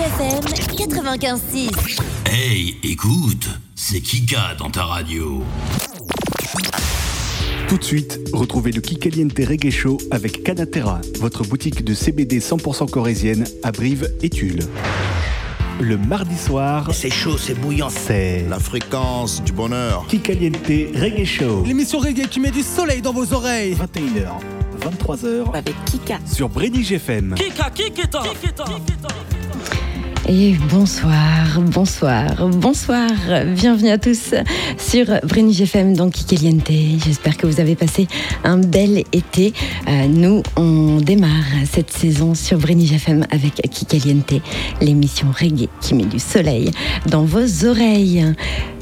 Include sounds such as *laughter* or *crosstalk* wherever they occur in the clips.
FM 95.6. Hey, écoute, c'est Kika dans ta radio. Tout de suite, retrouvez le Kikaliente Reggae Show avec Canatera, votre boutique de CBD 100% corésienne à Brive et Tulle. Le mardi soir, C'est chaud, c'est bouillant. c'est La fréquence du bonheur. Kikaliente Reggae Show. L'émission reggae qui met du soleil dans vos oreilles. 21h, 23h Avec Kika. sur Brédige FM. Et bonsoir, bonsoir, bonsoir. Bienvenue à tous sur Brenige FM dans Kikeliente. J'espère que vous avez passé un bel été. Euh, nous, on démarre cette saison sur Brenige FM avec Kikeliente, l'émission reggae qui met du soleil dans vos oreilles.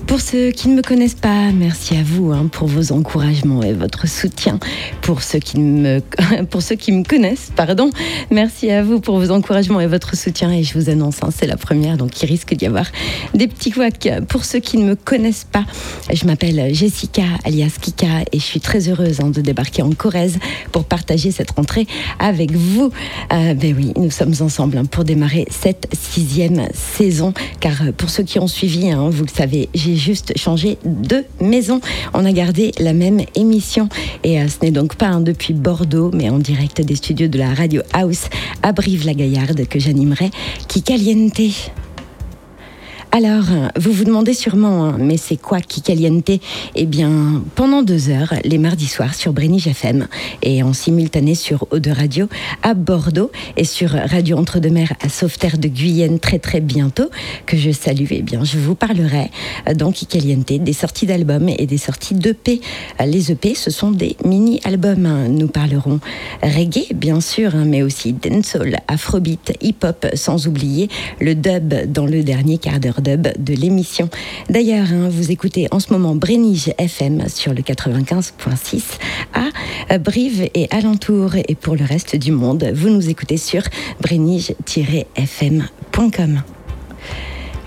Pour ceux qui ne me connaissent pas, merci à vous hein, pour vos encouragements et votre soutien. Pour ceux qui me, *laughs* pour ceux qui me connaissent, pardon, merci à vous pour vos encouragements et votre soutien. Et je vous annonce, hein, c'est la première, donc il risque d'y avoir des petits couacs. Pour ceux qui ne me connaissent pas, je m'appelle Jessica, alias Kika, et je suis très heureuse hein, de débarquer en Corrèze pour partager cette rentrée avec vous. Euh, ben oui, nous sommes ensemble pour démarrer cette sixième saison, car euh, pour ceux qui ont suivi, vous le savez, j'ai juste changé de maison. On a gardé la même émission, et euh, ce n'est donc pas hein, depuis Bordeaux, mais en direct des studios de la Radio House à Brive-la-Gaillarde que j'animerai Kikaliente. Alors, vous vous demandez sûrement, hein, mais c'est quoi Kikaliente Eh bien, pendant deux heures, les mardis soirs sur Brénige FM et en simultané sur Eau de Radio à Bordeaux et sur Radio Entre-deux-Mers à Sauveterre de Guyenne très très bientôt, que je salue, eh bien, je vous parlerai euh, dans Kikaliente des sorties d'albums et des sorties d'EP. Euh, Les EP, ce sont des mini-albums. hein. Nous parlerons reggae, bien sûr, hein, mais aussi dancehall, afrobeat, hip-hop, sans oublier le dub dans le dernier quart d'heure de l'émission. D'ailleurs, hein, vous écoutez en ce moment Brénige FM sur le 95.6 à euh, Brive et alentour. Et pour le reste du monde, vous nous écoutez sur brénige-fm.com.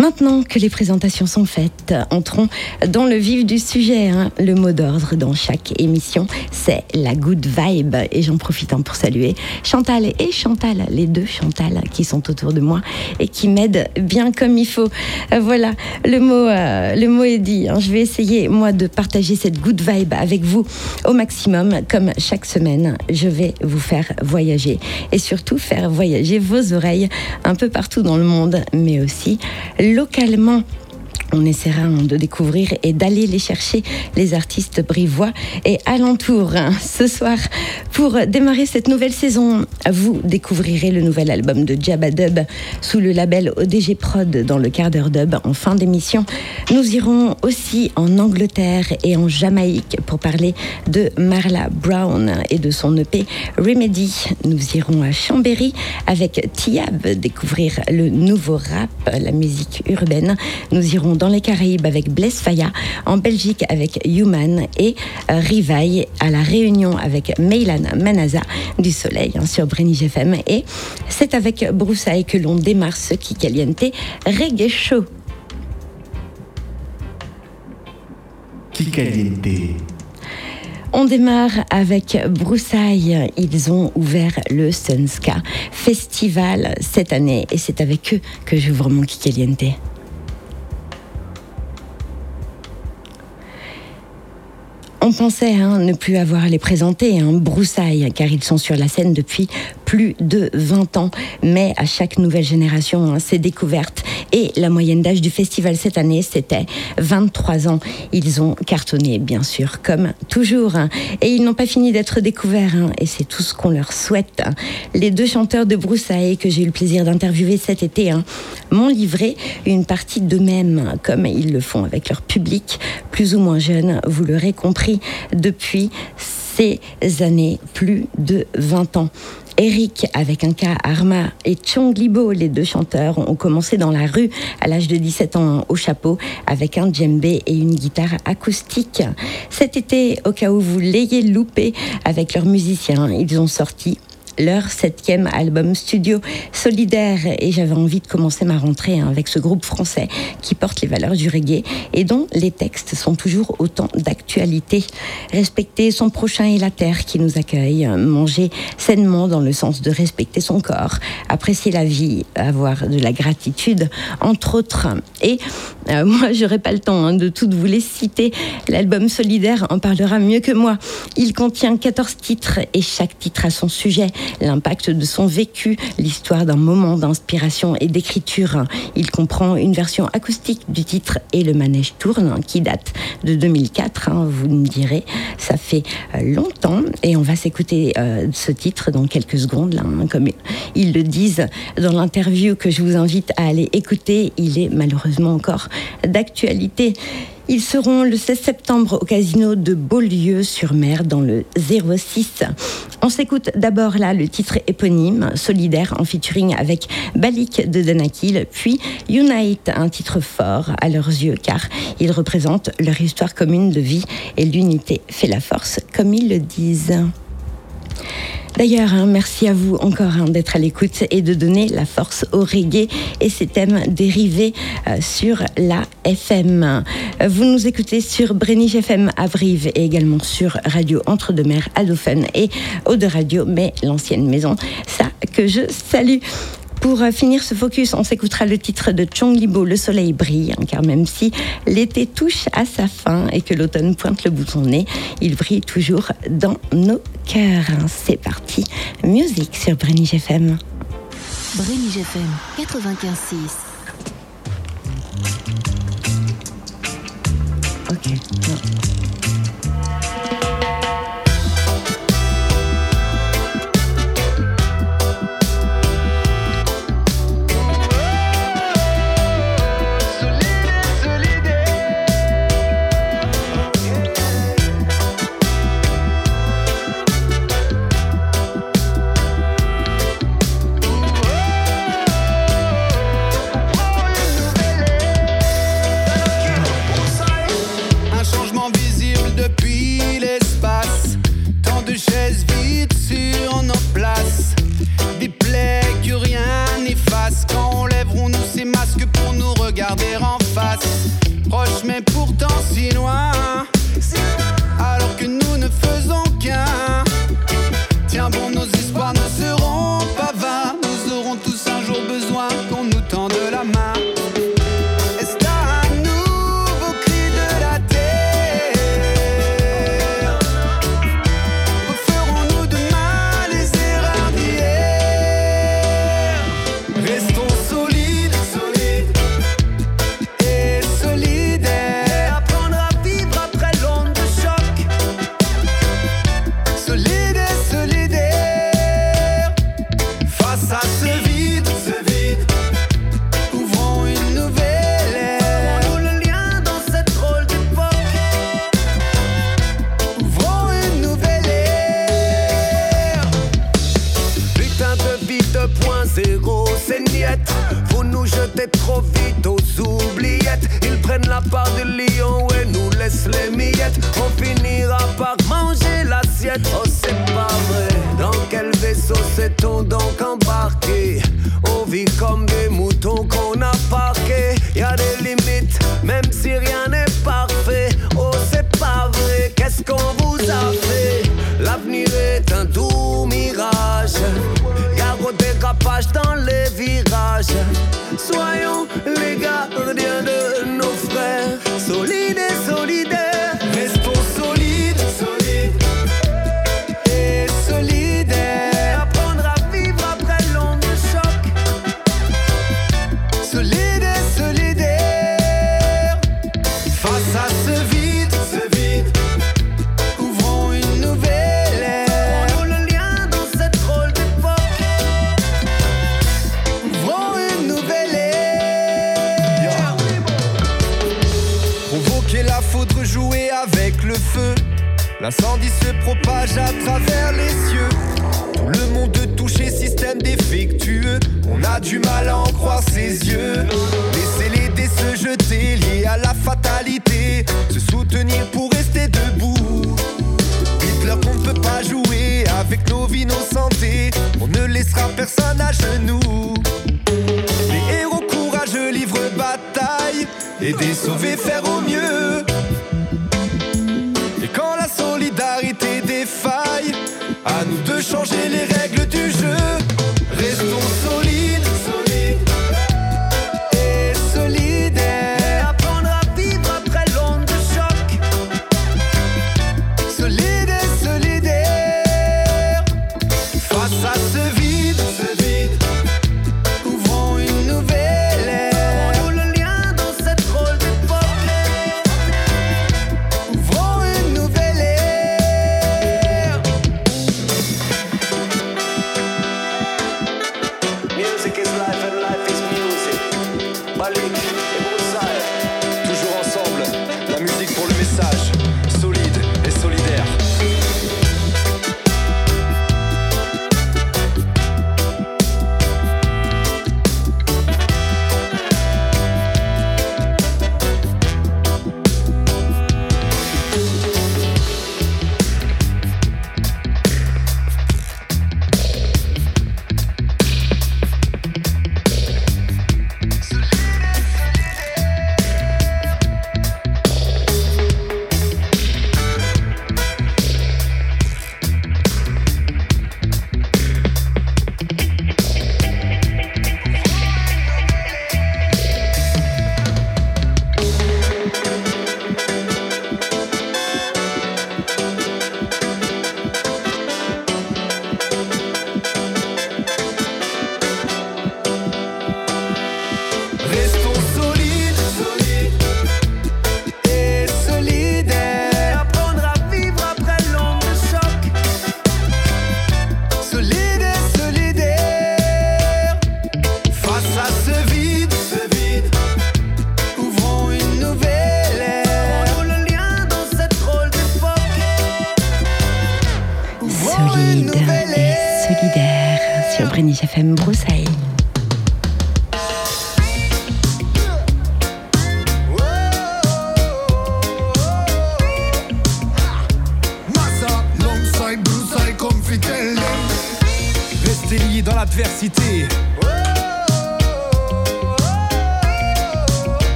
Maintenant que les présentations sont faites, entrons dans le vif du sujet. hein. Le mot d'ordre dans chaque émission, c'est la good vibe. Et j'en profite hein, pour saluer Chantal et Chantal, les deux Chantal qui sont autour de moi et qui m'aident bien comme il faut. Voilà, le mot, euh, le mot est dit. hein. Je vais essayer, moi, de partager cette good vibe avec vous au maximum. Comme chaque semaine, je vais vous faire voyager et surtout faire voyager vos oreilles un peu partout dans le monde, mais aussi localement. On essaiera hein, de découvrir et d'aller les chercher, les artistes brivois et alentours. hein. Ce soir, pour démarrer cette nouvelle saison, vous découvrirez le nouvel album de Jabba Dub sous le label ODG Prod dans le quart d'heure dub en fin d'émission. Nous irons aussi en Angleterre et en Jamaïque pour parler de Marla Brown et de son EP Remedy. Nous irons à Chambéry avec Tiab découvrir le nouveau rap, la musique urbaine. Nous irons dans les Caraïbes avec Blaise Faya, en Belgique avec Human et euh, Rivaille à la Réunion avec Meylan Manaza du Soleil hein, sur Brénige FM. Et c'est avec Broussailles que l'on démarre ce qui caliente reggae show. Kikaliente. On démarre avec Broussailles. Ils ont ouvert le Sunska Festival cette année et c'est avec eux que j'ouvre mon Kikaliente. On pensait hein, ne plus avoir à les présenter, hein, Broussailles, car ils sont sur la scène depuis plus de 20 ans. Mais à chaque nouvelle génération, hein, c'est découverte. Et la moyenne d'âge du festival cette année, c'était 23 ans. Ils ont cartonné, bien sûr, comme toujours. Et ils n'ont pas fini d'être découverts. et c'est tout ce qu'on leur souhaite. Les deux chanteurs de Broussailles que j'ai eu le plaisir d'interviewer cet été m'ont livré une partie d'eux-mêmes, comme ils le font avec leur public, plus ou moins jeune, vous l'aurez compris, depuis ces années, plus de 20 ans. Eric avec un cas Arma et Chong Libo, les deux chanteurs, ont commencé dans la rue à l'âge de 17 ans au chapeau avec un djembé et une guitare acoustique. Cet été, au cas où vous l'ayez loupé avec leurs musiciens, ils ont sorti leur septième album studio solidaire. Et j'avais envie de commencer ma rentrée hein, avec ce groupe français qui porte les valeurs du reggae et dont les textes sont toujours autant d'actualité. Respecter son prochain et la terre qui nous accueille, manger sainement dans le sens de respecter son corps, apprécier la vie, avoir de la gratitude, entre autres. Et euh, moi, j'aurais pas le temps hein, de toutes vous les citer. L'album Solidaire en parlera mieux que moi. Il contient 14 titres et chaque titre a son sujet, l'impact de son vécu, l'histoire d'un moment d'inspiration et d'écriture. Il comprend une version acoustique du titre Et le manège tourne qui date de 2004. Hein, vous me direz, ça fait euh, longtemps et on va s'écouter euh, ce titre dans quelques secondes. Hein, comme ils le disent dans l'interview que je vous invite à aller écouter, il est malheureusement encore d'actualité. Ils seront le 16 septembre au casino de Beaulieu-sur-Mer dans le 06. On s'écoute d'abord là le titre éponyme, Solidaire, en featuring avec Balik de Danakil, puis Unite, un titre fort à leurs yeux car ils représentent leur histoire commune de vie et l'unité fait la force, comme ils le disent. D'ailleurs, hein, merci à vous encore hein, d'être à l'écoute et de donner la force au reggae et ses thèmes dérivés euh, sur la FM. Vous nous écoutez sur Brenige FM à Brive et également sur Radio Entre-deux-Mers à Dauphin et de Radio, mais l'ancienne maison, ça que je salue. Pour euh, finir ce focus, on s'écoutera le titre de Chong Libo, Le soleil brille, hein, car même si l'été touche à sa fin et que l'automne pointe le bout de son nez, il brille toujours dans nos cœurs. C'est parti, musique sur Brenny FM. Brenny FM 95.6. Ok. avec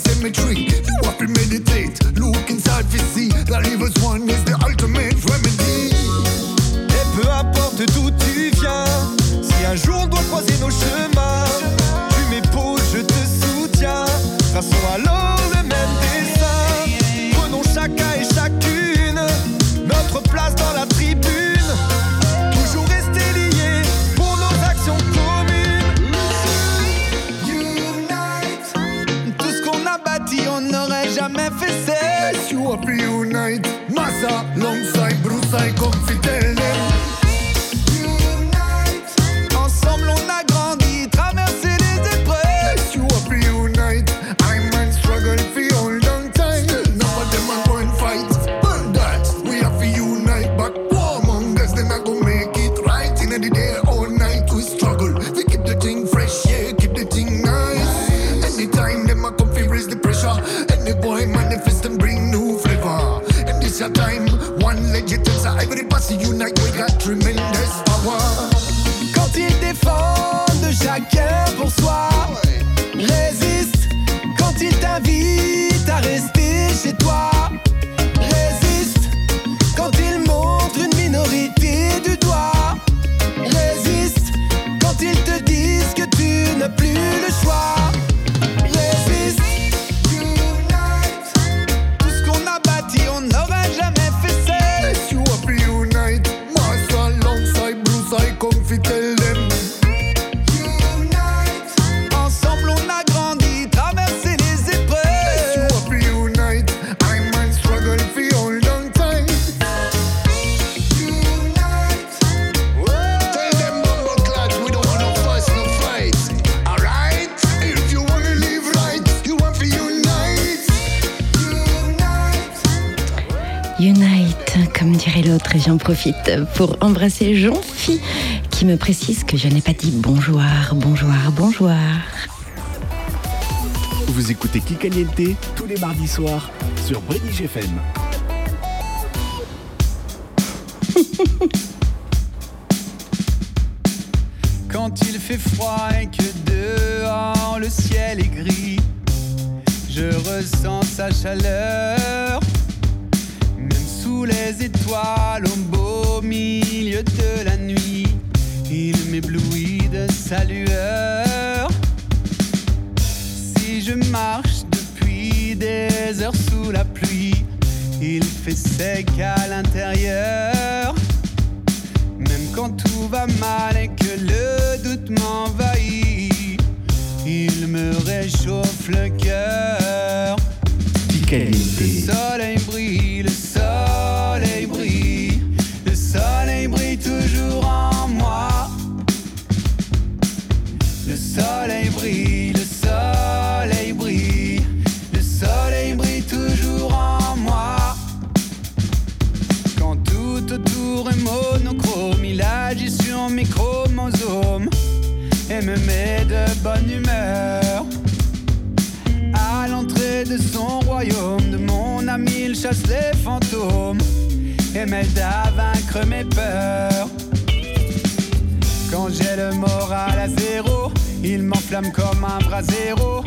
symmetry pour embrasser Jean-Phi qui me précise que je n'ai pas dit bonjour, bonjour, bonjour. Vous écoutez Kikaliente tous les mardis soirs sur British FM. *laughs* Quand il fait froid Me met de bonne humeur. À l'entrée de son royaume, de mon ami, il chasse les fantômes et m'aide à vaincre mes peurs. Quand j'ai le moral à zéro, il m'enflamme comme un brasero.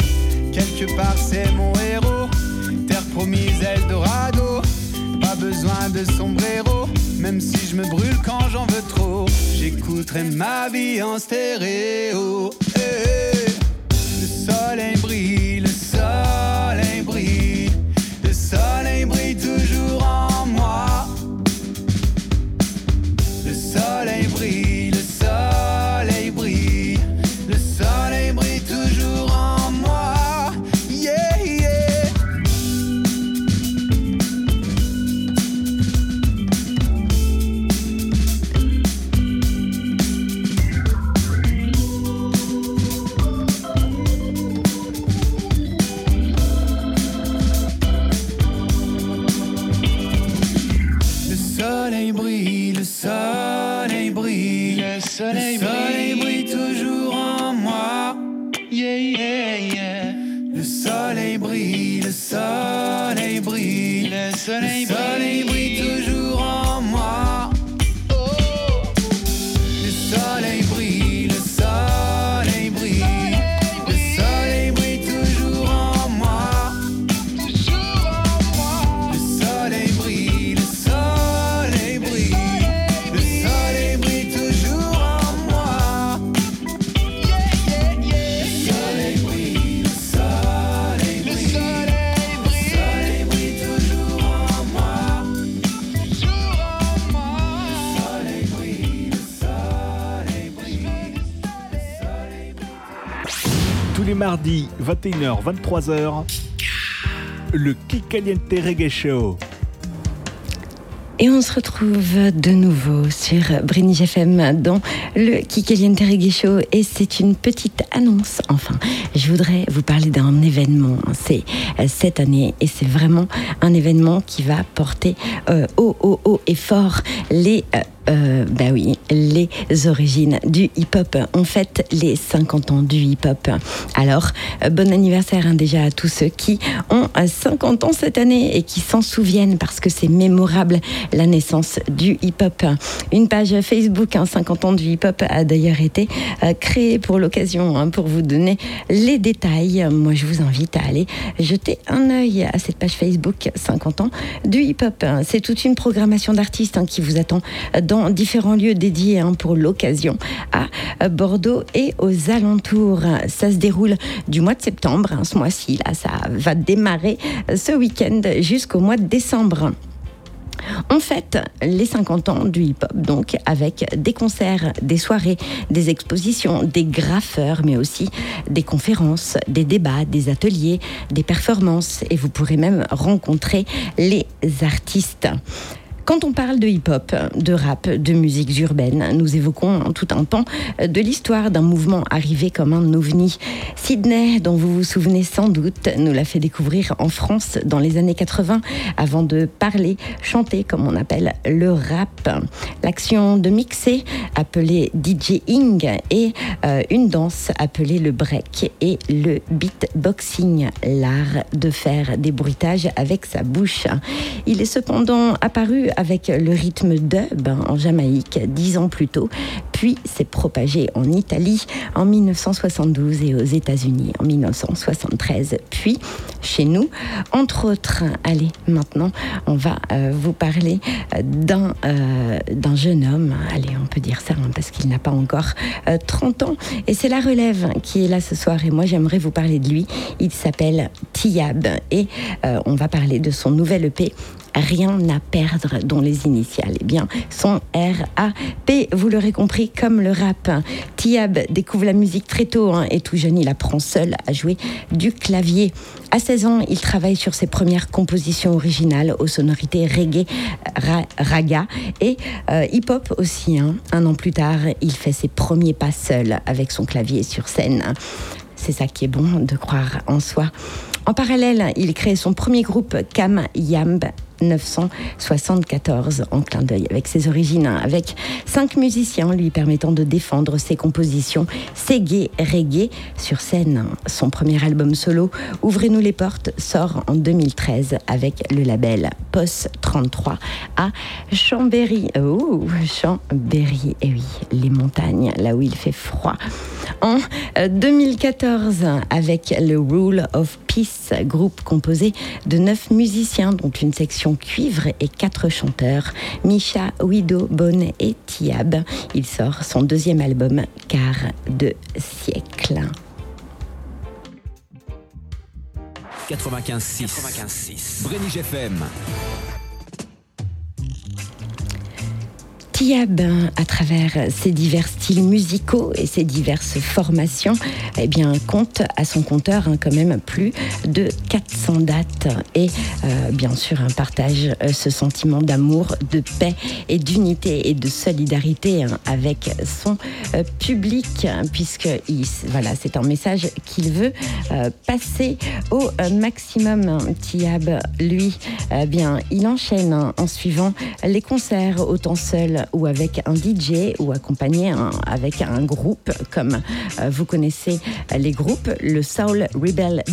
Quelque part, c'est mon héros, terre promise, Eldorado. Pas besoin de sombrer même si je me brûle quand j'en veux trop, j'écouterai ma vie en stéréo. Eh, eh, le soleil brille. 21h, 23h. Le Kikaliente Reggae Show. Et on se retrouve de nouveau sur Brinige FM dans le Kikaliente Reggae Show. Et c'est une petite annonce, enfin. Je voudrais vous parler d'un événement. C'est euh, cette année et c'est vraiment un événement qui va porter euh, haut, haut, haut et fort les euh, euh, bah oui, les origines du hip-hop. On fête les 50 ans du hip-hop. Alors, euh, bon anniversaire hein, déjà à tous ceux qui ont 50 ans cette année et qui s'en souviennent parce que c'est mémorable la naissance du hip-hop. Une page Facebook, 50 hein, ans du hip-hop, a d'ailleurs été euh, créée pour l'occasion, hein, pour vous donner les détails. Moi, je vous invite à aller jeter un œil à cette page Facebook 50 ans du hip-hop. C'est toute une programmation d'artistes qui vous attend dans différents lieux dédiés hein, pour l'occasion à Bordeaux et aux alentours. Ça se déroule du mois de septembre, hein, ce mois-ci, là, ça va démarrer ce week-end jusqu'au mois de décembre. On fête les 50 ans du hip-hop, donc avec des concerts, des soirées, des expositions, des graffeurs, mais aussi des conférences, des débats, des ateliers, des performances, et vous pourrez même rencontrer les artistes. Quand on parle de hip-hop, de rap, de musiques urbaines, nous évoquons tout un temps de l'histoire d'un mouvement arrivé comme un ovni. Sydney, dont vous vous souvenez sans doute, nous l'a fait découvrir en France dans les années 80 avant de parler, chanter comme on appelle le rap. L'action de mixer appelée DJing et euh, une danse appelée le break et le beatboxing, l'art de faire des bruitages avec sa bouche. Il est cependant apparu avec le rythme dub en Jamaïque dix ans plus tôt, puis s'est propagé en Italie en 1972 et aux États-Unis en 1973, puis chez nous, entre autres. Allez, maintenant, on va euh, vous parler d'un euh, d'un jeune homme, allez, on peut dire ça, hein, parce qu'il n'a pas encore 30 euh, ans, et c'est la relève qui est là ce soir, et moi j'aimerais vous parler de lui. Il s'appelle Tiab, et on va parler de son nouvel EP rien à perdre dont les initiales eh bien, sont R-A-P. Vous l'aurez compris, comme le rap. Tiab découvre la musique très tôt hein, et tout jeune, il apprend seul à jouer du clavier. À 16 ans, il travaille sur ses premières compositions originales aux sonorités reggae, raga et euh, hip-hop aussi. Hein. Un an plus tard, il fait ses premiers pas seul avec son clavier sur scène. C'est ça qui est bon de croire en soi. En parallèle, il crée son premier groupe Cam Yamb 1974 en clin d'œil avec ses origines, hein, avec cinq musiciens lui permettant de défendre ses compositions Segé reggae sur scène. Son premier album solo, Ouvrez-nous les portes, sort en 2013 avec le label POS 33 à Chambéry. Oh, Chambéry, et eh oui, les montagnes, là où il fait froid. En 2014, euh, avec le Rule of Peace, groupe composé de neuf musiciens, dont une section cuivre et quatre chanteurs, Misha, Wido, Bonne et Tiab. Il sort son deuxième album, Quart de siècle. 95.6 95 FM Tiab, à travers ses divers styles musicaux et ses diverses formations, eh bien, compte à son compteur hein, quand même plus de 400 dates et euh, bien sûr un partage euh, ce sentiment d'amour, de paix et d'unité et de solidarité hein, avec son euh, public puisque voilà, c'est un message qu'il veut passer au maximum. Tiab, lui, bien, il enchaîne hein, en suivant les concerts autant seul ou avec un DJ ou accompagné avec un groupe comme euh, vous connaissez les groupes. Le Soul Rebel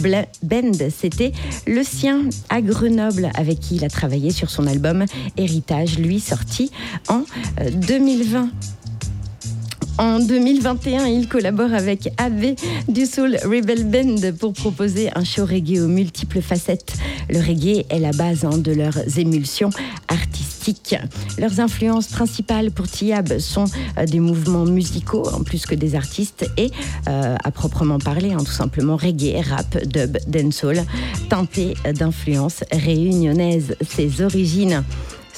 Band, c'était le sien à Grenoble avec qui il a travaillé sur son album Héritage, lui sorti en 2020. En 2021, il collabore avec AV du Soul Rebel Band pour proposer un show reggae aux multiples facettes. Le reggae est la base hein, de leurs émulsions artistiques. Leurs influences principales pour Tiab sont euh, des mouvements musicaux en plus que des artistes et, euh, à proprement parler, hein, tout simplement reggae, rap, dub, dancehall, teinté d'influences réunionnaises. Ses origines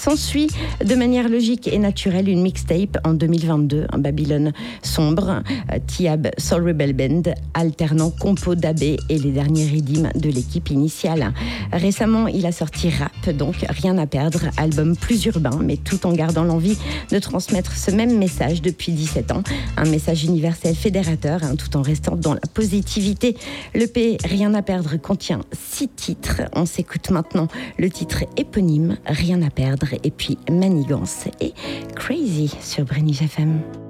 S'ensuit de manière logique et naturelle une mixtape en 2022, un Babylone sombre, Tiab Soul Rebel Band, alternant compo d'AB et les derniers rythmes de l'équipe initiale. Récemment, il a sorti Rap, donc Rien à perdre, album plus urbain, mais tout en gardant l'envie de transmettre ce même message depuis 17 ans, un message universel fédérateur, hein, tout en restant dans la positivité. Le P Rien à perdre contient six titres. On s'écoute maintenant le titre éponyme Rien à perdre et puis Manigance et Crazy sur Brenny FM.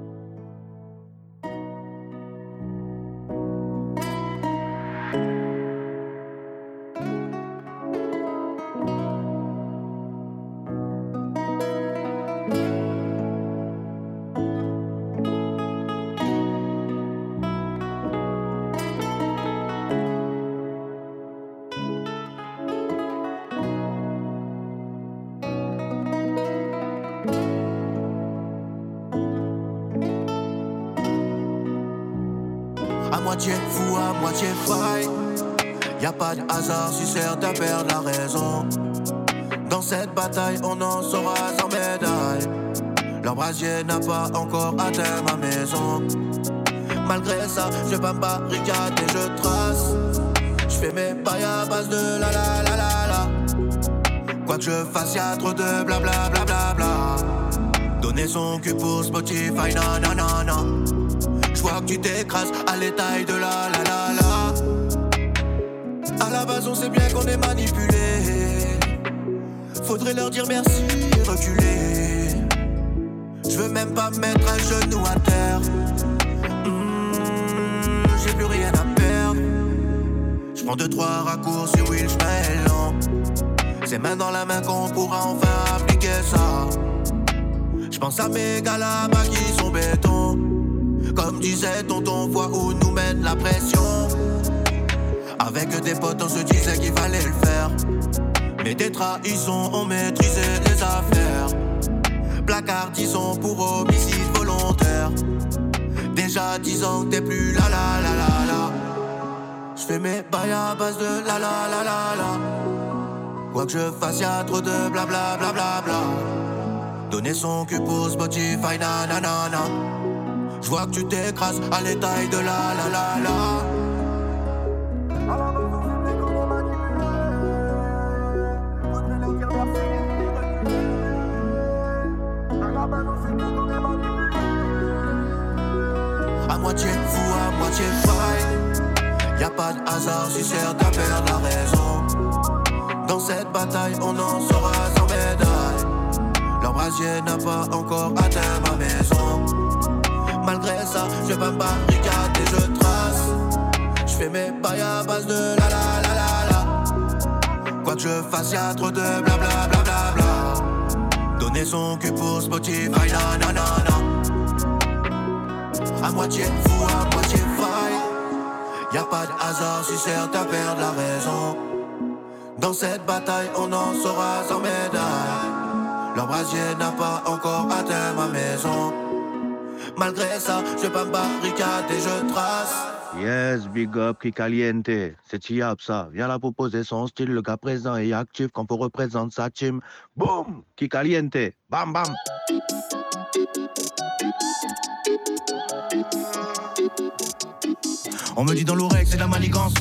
Si certains perdent la raison. Dans cette bataille, on en sera sans médaille. Leur brasier n'a pas encore atteint ma maison. Malgré ça, je pas barricade et je trace. Je fais mes pailles à base de la la la la la. Quoi que je fasse, y'a trop de bla bla bla. Donner son cul pour Spotify, non J'vois que tu t'écrases à l'étail de la la la la. À la base, on sait bien qu'on est manipulé. Faudrait leur dire merci et reculer. Je veux même pas mettre un genou à terre. Hmm, j'ai plus rien à perdre. Je prends deux, trois raccourcis, oui, je lent. C'est main dans la main qu'on pourra enfin appliquer ça. Je pense à mes gars là-bas qui sont béton. Comme disait tonton, voit où nous mène la pression. Avec des potes, on se disait qu'il fallait le faire. Mais des trahisons ont maîtrisé les affaires. Placard, disons, pour homicide volontaire. Déjà dix ans que t'es plus la la la la la. J'fais mes bails à base de la la la la la. Quoi que je fasse, y'a trop de bla bla bla bla. Donner son cul pour Spotify, na na na na. J'vois que tu t'écrases à l'étail de la la la la. À moitié fou, à moitié faille. Y a pas de hasard si certains perdent la raison. Dans cette bataille, on en sera sans médaille. Leur brasier n'a pas encore atteint ma maison. Malgré ça, je pas me barricader, je trace. Je fais mes pailles à base de la la la la la. Quoi que je fasse, y'a trop de bla bla bla bla bla. Donner son cul pour Spotify, na na na na. À moitié fou, à moitié faille. Y a pas de hasard si certains perdent la raison. Dans cette bataille, on en sera sans médaille. Leur brasier n'a pas encore atteint ma maison. Malgré ça, je pas me barricader, je trace. Yes, big up, qui caliente. C'est Chiap, ça. Viens là proposer son style, le cas présent et actif quand on représente sa team. Boum, qui caliente. Bam, bam. On me dit dans l'oreille que c'est de la manigance.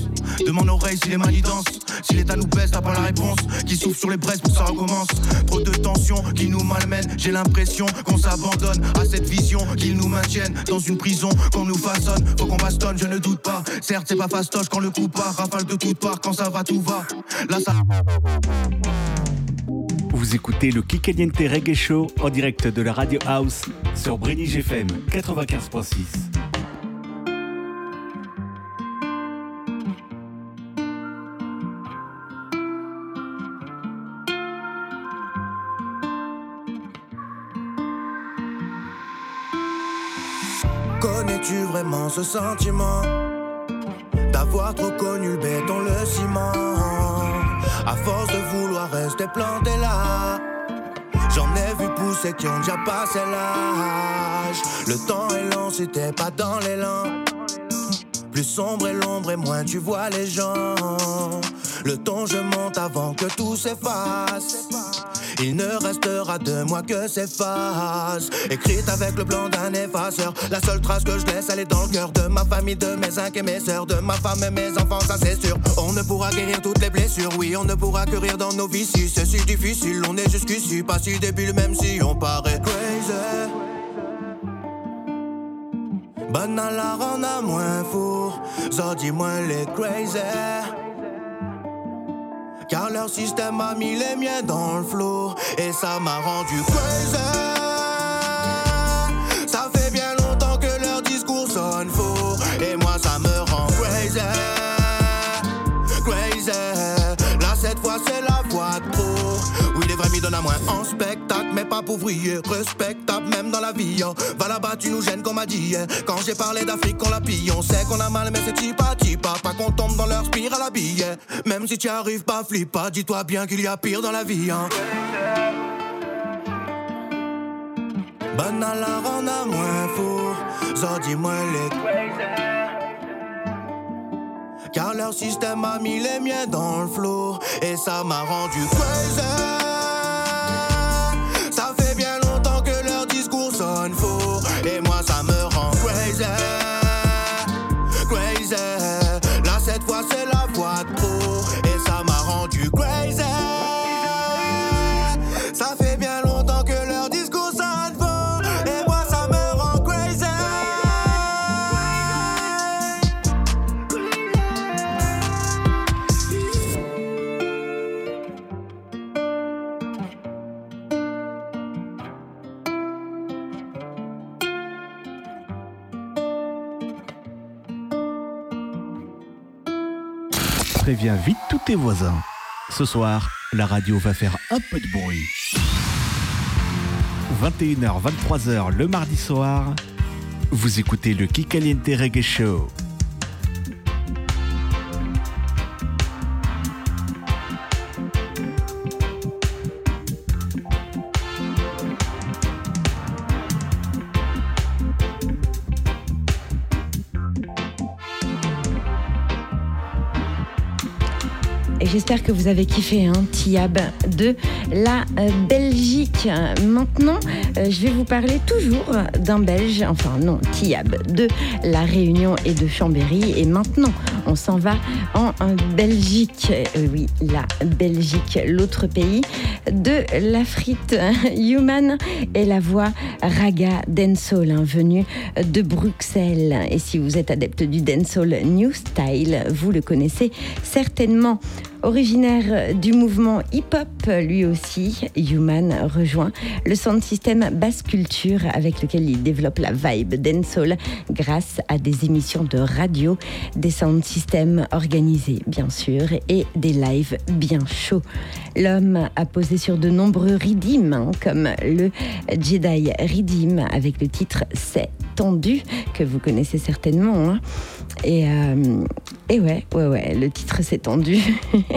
De mon oreille si les manigances. Si l'état nous baisse, t'as pas la réponse. Qui souffle sur les braises pour que ça recommence. Trop de tensions qui nous malmènent. J'ai l'impression qu'on s'abandonne à cette vision qu'ils nous maintiennent dans une prison qu'on nous façonne. Faut qu'on bastonne, je ne doute pas. Certes, c'est pas fastoche quand le coup part. Rafale de toutes parts quand ça va, tout va. Là, ça. Vous écoutez le Kikaliente Reggae Show en direct de la Radio House sur Brenny GFM 95.6. Connais-tu vraiment ce sentiment D'avoir trop connu le béton, le ciment? À force de vouloir rester planté là J'en ai vu pousser qui ont déjà passé l'âge. Le temps est long t'es pas dans l'élan. Plus sombre est l'ombre et moins tu vois les gens. Le ton je monte avant que tout s'efface il ne restera de moi que ces phases Écrites avec le blanc d'un effaceur. La seule trace que je laisse elle est dans le cœur De ma famille, de mes zincs et mes sœurs De ma femme et mes enfants, ça c'est sûr. On ne pourra guérir toutes les blessures Oui, on ne pourra que rire dans nos vies Si c'est si difficile, on est jusqu'ici Pas si débile même si on paraît crazy. Banal rend à moins fou dis moins les crazy Car leur système a mis les miens dans le flot. Et ça m'a rendu crazy. En spectacle, mais pas pour vriller. Respectable, même dans la vie. hein. Va là-bas, tu nous gênes, comme m'a dit. hein. Quand j'ai parlé d'Afrique, on la pille. On sait qu'on a mal, mais c'est tipa tipa. Pas qu'on tombe dans leur spirale à billets. Même si tu arrives pas, flippe pas. Dis-toi bien qu'il y a pire dans la vie. Hein. Banal la rend à moins fou. Ça dis-moi les car leur système a mis les miens dans le flot Et ça m'a rendu crazy Préviens vite tous tes voisins. Ce soir, la radio va faire un peu de bruit. 21h, 23h le mardi soir, vous écoutez le Kikaliente Reggae Show. Que vous avez kiffé un Tiab de la euh, Belgique. Maintenant, euh, je vais vous parler toujours d'un Belge, enfin non, Tiab de la Réunion et de Chambéry. Et maintenant, on s'en va en euh, Belgique. Oui, la Belgique, l'autre pays de la frite *laughs* Human et la voix Raga Dancehall, hein, venue de Bruxelles. Et si vous êtes adepte du Dancehall New Style, vous le connaissez certainement. Originaire du mouvement hip-hop, lui aussi, Human rejoint le sound system Basse Culture avec lequel il développe la vibe dancehall grâce à des émissions de radio, des sound systems organisés bien sûr et des lives bien chauds. L'homme a posé sur de nombreux riddim hein, comme le Jedi Riddim avec le titre C'est tendu que vous connaissez certainement. hein. Et, euh, et ouais, ouais, ouais, le titre s'est tendu.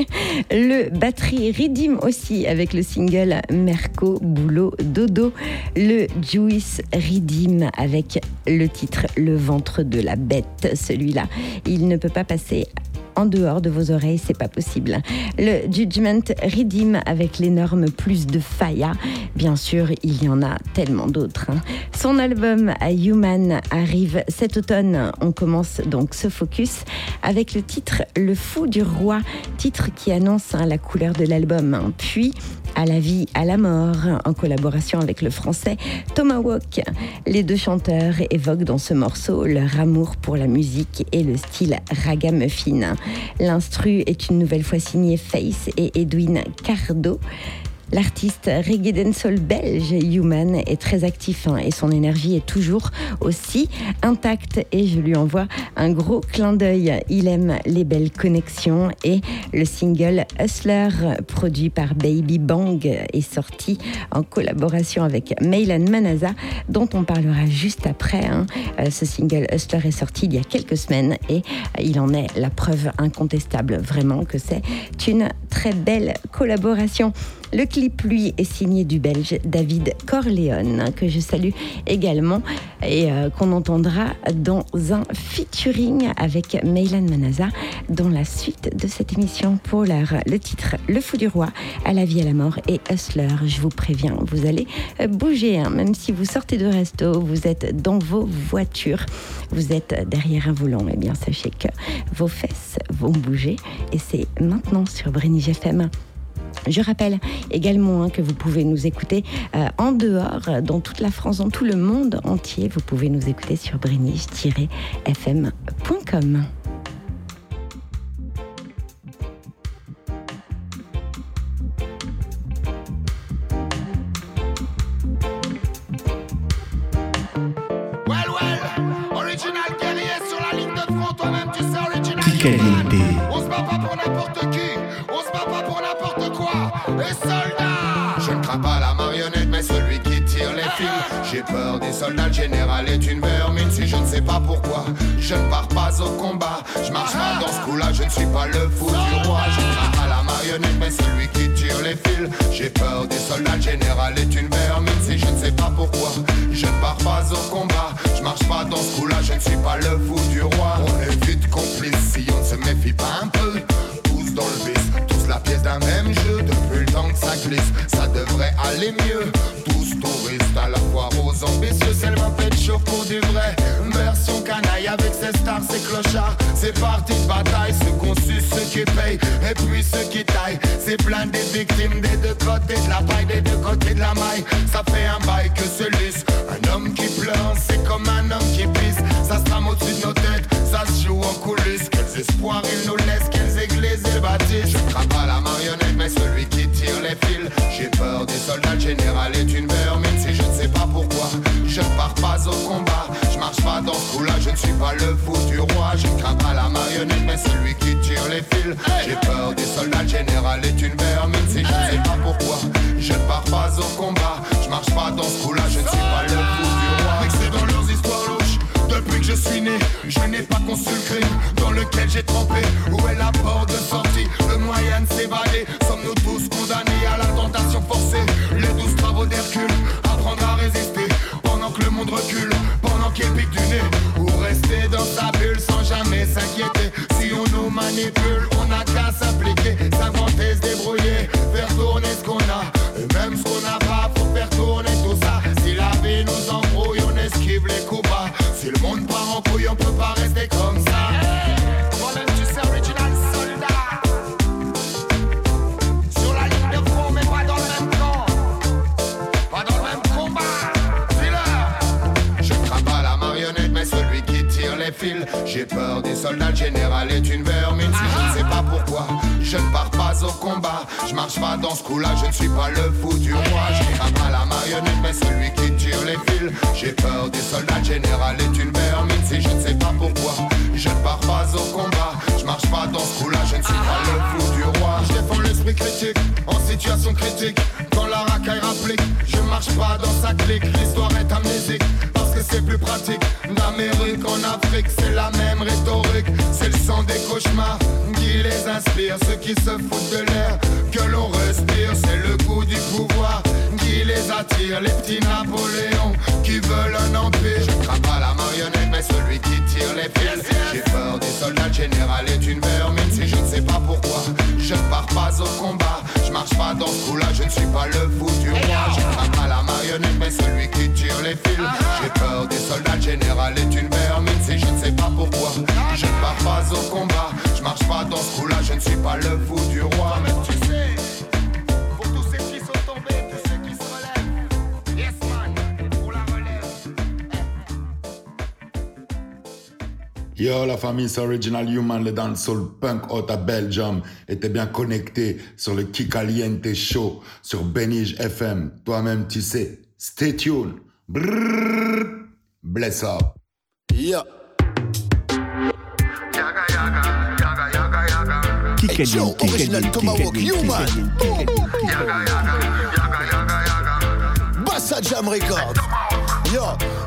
*laughs* le batterie Riddim aussi avec le single Merco Boulot Dodo. Le Juice Riddim avec le titre Le ventre de la bête. Celui-là, il ne peut pas passer en dehors de vos oreilles, c'est pas possible. Le Judgment Riddim avec l'énorme plus de Faya. Bien sûr, il y en a tellement d'autres. hein. Son album Human arrive cet automne. On commence donc ce focus avec le titre Le Fou du Roi, titre qui annonce hein, la couleur de l'album. hein. Puis à la vie, à la mort, en collaboration avec le français Tomahawk. Les deux chanteurs évoquent dans ce morceau leur amour pour la musique et le style ragamuffin. L'instru est une nouvelle fois signé Face et Edwin Cardo. L'artiste reggae dancehall belge Human est très actif hein, et son énergie est toujours aussi intacte et je lui envoie un gros clin d'œil. Il aime les belles connexions et le single Hustler produit par Baby Bang est sorti en collaboration avec Meylan Manaza dont on parlera juste après. hein. Euh, Ce single Hustler est sorti il y a quelques semaines et il en est la preuve incontestable vraiment que c'est une très belle collaboration. Le clip, lui, est signé du Belge David Corleone, que je salue également et euh, qu'on entendra dans un featuring avec Meylan Manaza dans la suite de cette émission. Pour l'heure, le titre Le Fou du Roi, à la vie, à la mort et Hustler. Je vous préviens, vous allez euh, bouger, hein, même si vous sortez de resto, vous êtes dans vos voitures, vous êtes derrière un volant, et bien sachez que vos fesses vont bouger et c'est maintenant sur Brénig FM. Je rappelle également hein, que vous pouvez nous écouter euh, en dehors, dans toute la France, dans tout le monde entier. Vous pouvez nous écouter sur brenige-fm.com. le général est une vermine. Si je ne sais pas pourquoi, je ne pars pas au combat. Je marche pas dans ce coup-là, je ne suis pas le fou du roi. Je pas la marionnette, mais celui qui tire les fils. J'ai peur des soldats, général est une vermine. Si je ne sais pas pourquoi, je ne pars pas au combat. Je marche pas dans ce coup-là, je ne suis pas le fou du roi. On est vite complices si on ne se méfie pas un peu. Tous dans le vice, tous la pièce d'un même jeu. Depuis le temps que ça glisse, ça devrait aller mieux. Chaud pour du vrai. Version canaille avec ses stars, ses clochards. C'est parti de bataille, ceux qu'on suce, ceux qui payent, et puis ceux qui taillent. C'est plein des victimes des deux côtés de la paille, des deux côtés de la maille. Ça fait un bail que se lisse. Un homme qui pleure, c'est comme un homme qui pisse. Ça se trame au-dessus de nos têtes, ça se joue en coulisses. Quels espoirs ils nous laissent, quelles églises ils bâtissent. Je crains pas la marionnette, mais celui qui tire les fils. J'ai peur des soldats, le au combat. Je marche pas dans ce coup-là, je ne suis pas le fou du roi. Je ne crains pas la marionnette, mais celui qui tire les fils. J'ai peur des soldats, le général est une vermine. Si je ne sais pas pourquoi, je ne pars pas au combat. Je marche pas dans ce coup-là, je ne suis pas le fou du roi. Mixé dans leurs histoires louches, depuis que je suis né, je n'ai pas conçu le crime dans lequel j'ai trempé. Où est la porte de sortie, le moyen de s'évader manipule, le général est une vermine. Si je ne sais pas pourquoi, je ne pars pas au combat. Je marche pas dans ce coup-là, je ne suis pas le fou du roi. Je pas la marionnette, mais celui qui tire les fils. J'ai peur des soldats, le général est une vermine. Si je ne sais pas pourquoi, je ne pars pas au combat. Je marche pas dans ce coup-là, je ne suis pas le fou du roi. Je défends l'esprit critique, en situation critique. Quand la racaille rapplique, je marche pas dans sa clique. L'histoire est amnésique, c'est plus pratique. D'Amérique en Afrique, c'est la même rhétorique. C'est le sang des cauchemars qui les inspire. Ceux qui se foutent de l'air que l'on respire, c'est le goût du pouvoir qui les attire. Les petits Napoléons qui veulent un empire. Je crains pas la marionnette, mais celui qui tire les fils. J'ai peur des soldats, le général est une vermine. Si je ne sais pas pourquoi, je ne pars pas au combat. Je marche pas dans ce coup-là, je ne suis pas le fou du roi. Je crains pas celui qui tire les fils. J'ai peur des soldats, le général est une vermine. Si je ne sais pas pourquoi, je ne pars pas au combat. Je marche pas dans ce coup-là, je ne suis pas le fou du roi. Mais tu sais, pour tous ceux qui sont tombés, tous ceux qui se relèvent. Yes man, pour la relève. Yo, la famille, c'est Original Human, le dancehall punk out à Belgium. était bien connecté sur le Kikaliente Show sur Benige FM. Toi-même, tu sais. Stay tuned. Brrr. Bless up. Yeah. Kikaliente. original Tomahawk Human. Bassa Jam Records.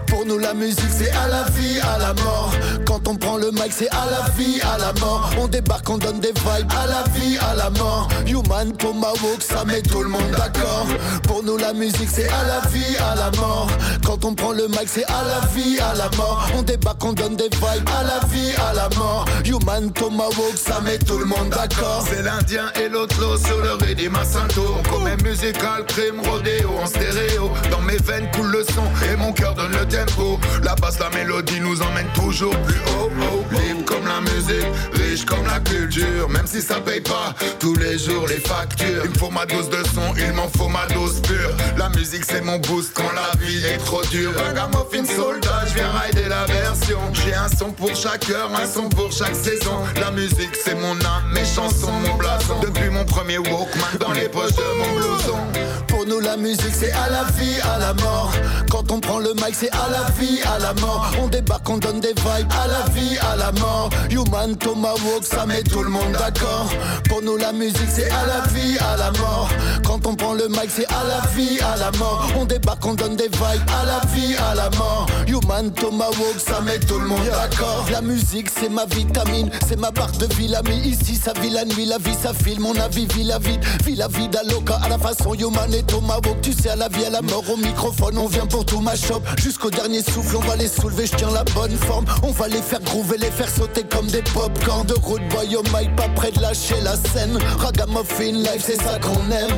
Pour nous la musique c'est à la vie, à la mort. Quand on prend le mic c'est à la vie, à la mort. On débarque, on donne des vibes à la vie, à la mort. Human Tomahawk, ça met tout le monde d'accord. Pour nous la musique c'est à la vie, à la mort. Quand on prend le mic c'est à la vie, à la mort. On débarque, on donne des vibes à la vie, à la mort. Human Tomahawk, ça met tout le monde d'accord. C'est l'Indien et l'autre sur le rythme à Santo. Comme musical, crime, rodéo en stéréo. Dans mes veines coule le son et mon cœur donne le tempo. La basse, la mélodie nous emmène toujours plus haut. Libre comme la musique, riche comme la culture. Même si ça paye pas tous les jours les factures. Il me faut ma dose de son, il m'en faut ma dose pure. La musique c'est mon boost quand la vie est trop dure. Ragamuffin soldat, je viens rider la version. J'ai un son pour chaque heure, un son pour chaque saison. La musique c'est mon âme, mes chansons, mon blason. Depuis mon premier Walkman dans les poches de mon blouson. Pour nous la musique, c'est à la vie, à la mort. Quand on prend le mic, c'est à la vie, à la mort. On débarque, on donne des vibes à la vie, à la mort. Human Tomahawk, ça met tout le monde d'accord. Pour nous, la musique, c'est à la vie, à la mort. Quand on prend le mic, c'est à la vie, à la mort. On débarque, on donne des vibes à la vie, à la mort. Human Tomahawk, ça met tout le monde d'accord. La musique, c'est ma vitamine, c'est ma barre de vie, l'ami. Ici, ça vit la nuit, la vie, ça file. Mon avis, vit la vie, vit la vie d'Aloca à la façon Human et Tomahawk. Tu sais, à la vie, à la mort, au microphone, on vient pour tout ma Jusqu'au dernier souffle, on va les soulever, je tiens la bonne forme. On va les faire groover, les faire sauter comme des pop de route boy au mic, pas près de lâcher la scène. Ragamuffin life, c'est ça qu'on aime.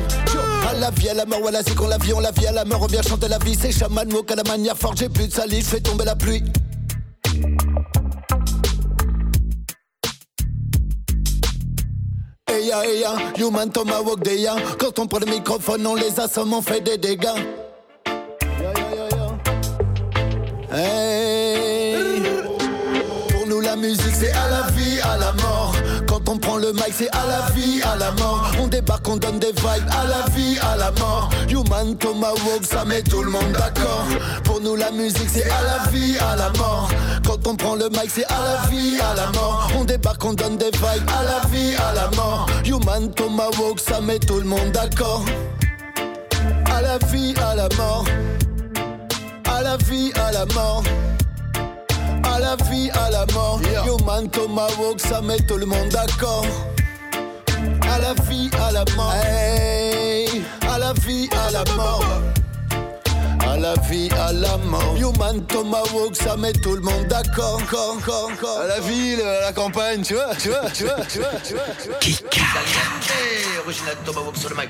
À la vie, à la mort, voilà, c'est qu'on la vie, on la vie, à la mort, on vient chanter la vie. C'est chaman, mot, à la manière j'ai plus de salive, fais tomber la pluie. Hey ya, hey ya, human tomahawk des ya. Quand on prend le microphone, on les assomme, on fait des dégâts. Pour nous la musique c'est à la vie, à la mort Quand on prend le mic c'est à la vie, à la mort On débarque, on donne des vibes à la vie, à la mort Human Tomahawk ça met tout le monde d'accord Pour nous la musique c'est à la vie, à la mort Quand on prend le mic c'est à la vie, à la mort On débarque, on donne des vibes à la vie, à la mort Human Tomahawk ça met tout le monde d'accord À la vie, à la mort la vie, à la mort. À la vie, à la mort. Human Tomahawk, ça met tout le monde d'accord. À la vie, à la mort. Hey, à la vie, à la mort. À la vie, à la mort. Human Tomahawk, ça met tout le monde d'accord. Encore, encore, encore. À la ville, à la campagne, tu vois, tu vois, tu vois, tu vois, tu vois, tu vois. Original Tomahawk sur le mic.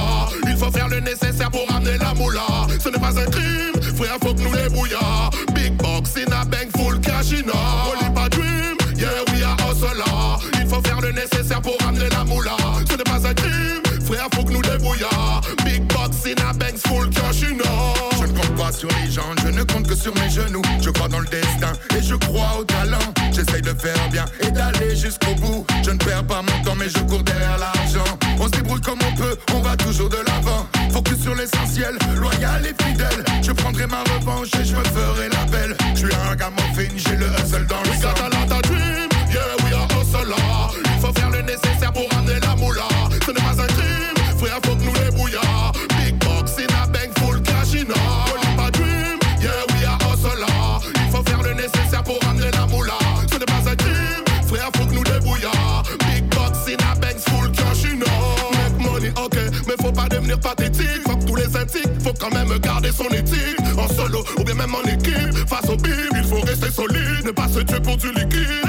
Faut faire le nécessaire pour amener la moula. Ce n'est pas un crime, frère, faut que nous les. Big box in a bank full cash in pas dream, yeah we are hustlers. Il faut faire le nécessaire pour amener la moula. Ce n'est pas un crime, frère, faut que nous les. Big box in a bank full cash in. Je ne compte pas sur les gens, je ne compte que sur mes genoux. Je crois dans le destin et je crois au talent. J'essaye de faire bien et d'aller jusqu'au bout. Je ne perds pas mon temps, mais je cours derrière l'argent. On se débrouille comme on peut, on va toujours de l'avant. Sur l'essentiel, loyal et fidèle. Je prendrai ma revanche et je me ferai quand même garder son éthique. En solo ou bien même en équipe. Face au bim, il faut rester solide, ne pas se tuer pour du liquide.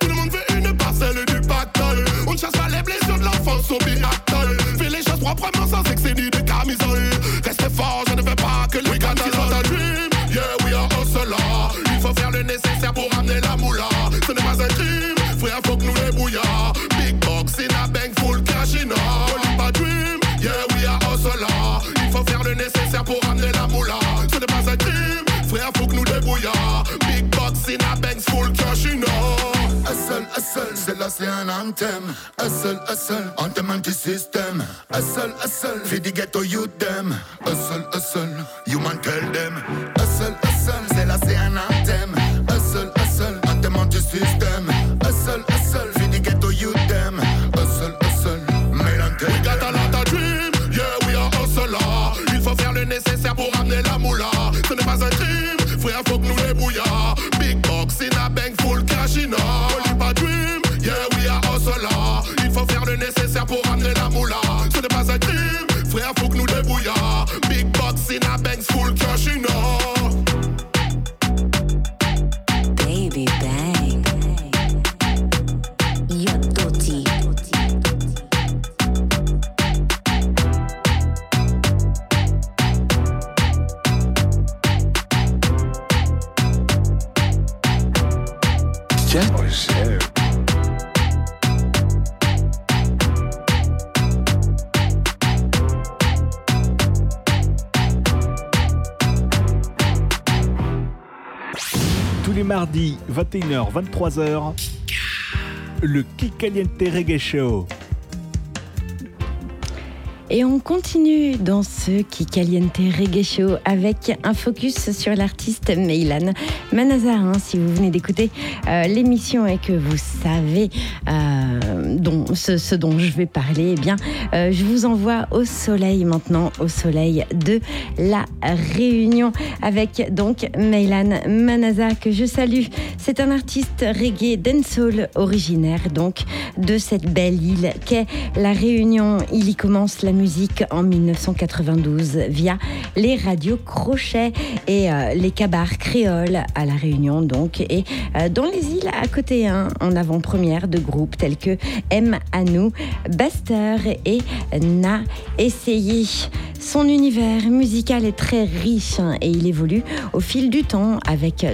Tout le monde veut une parcelle du pactole. On ne chasse pas les blessures de l'enfance au biatol. Fais les choses proprement sans anthem. Hustle, hustle, anthem anti-system. Hustle, hustle, feed the ghetto youth them. Hustle, hustle, human tell Tous les mardis, 21h, 23h, le Kikaliente Reggae Show. Et on continue dans ce qui caliente reggae show avec un focus sur l'artiste Meylan Manazar. hein, si vous venez d'écouter euh, l'émission et que vous savez euh, dont, ce, dont je vais parler, eh bien, euh, je vous envoie au soleil maintenant, au soleil de la Réunion avec donc Meylan Manaza que je salue. C'est un artiste reggae dancehall originaire donc de cette belle île qu'est la Réunion. Il y commence la musique en 1992 via les radios crochets et euh, les cabars créoles à la Réunion donc et euh, dans les îles à côté hein, en avant-première de groupes tels que M Anou, Baster et Na Essayé. Son univers musical est très riche hein, et il évolue au fil du temps avec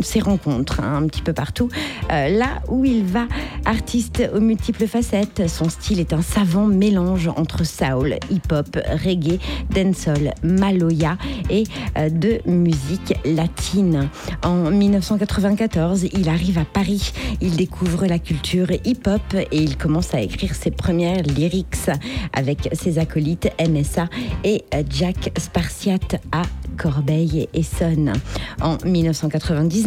ses rencontres hein, un petit peu partout. Euh, là où il va, artiste aux multiples facettes, son style est un savant mélange entre soul, hip-hop, reggae, dancehall, maloya et euh, de musique latine. En 1994, il arrive à Paris. Il découvre la culture hip-hop et il commence à écrire ses premières lyrics avec ses acolytes MSA et Jack Spartiate à Corbeil et Essonne. En 1999,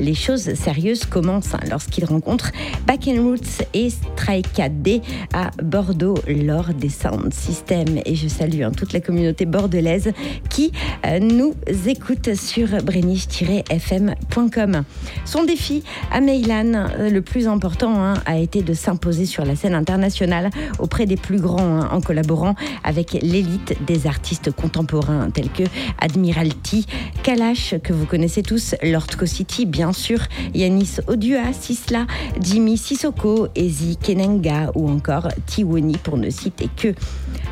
les choses sérieuses commencent lorsqu'il rencontre Back Roots et Strike D à Bordeaux lors des Sound Systems. Et je salue hein, toute la communauté bordelaise qui euh, nous écoute sur breniche-fm.com. Son défi à Meylan, euh, le plus important, hein, a été de s'imposer sur la scène internationale auprès des plus grands hein, en collaborant avec l'élite des artistes contemporains tels que Admiralty, Kalash, que vous connaissez tous, Lord City, bien sûr, Yanis Odua, Sisla, Jimmy Sissoko, Ezi Kenenga ou encore Tiwoni pour ne citer que.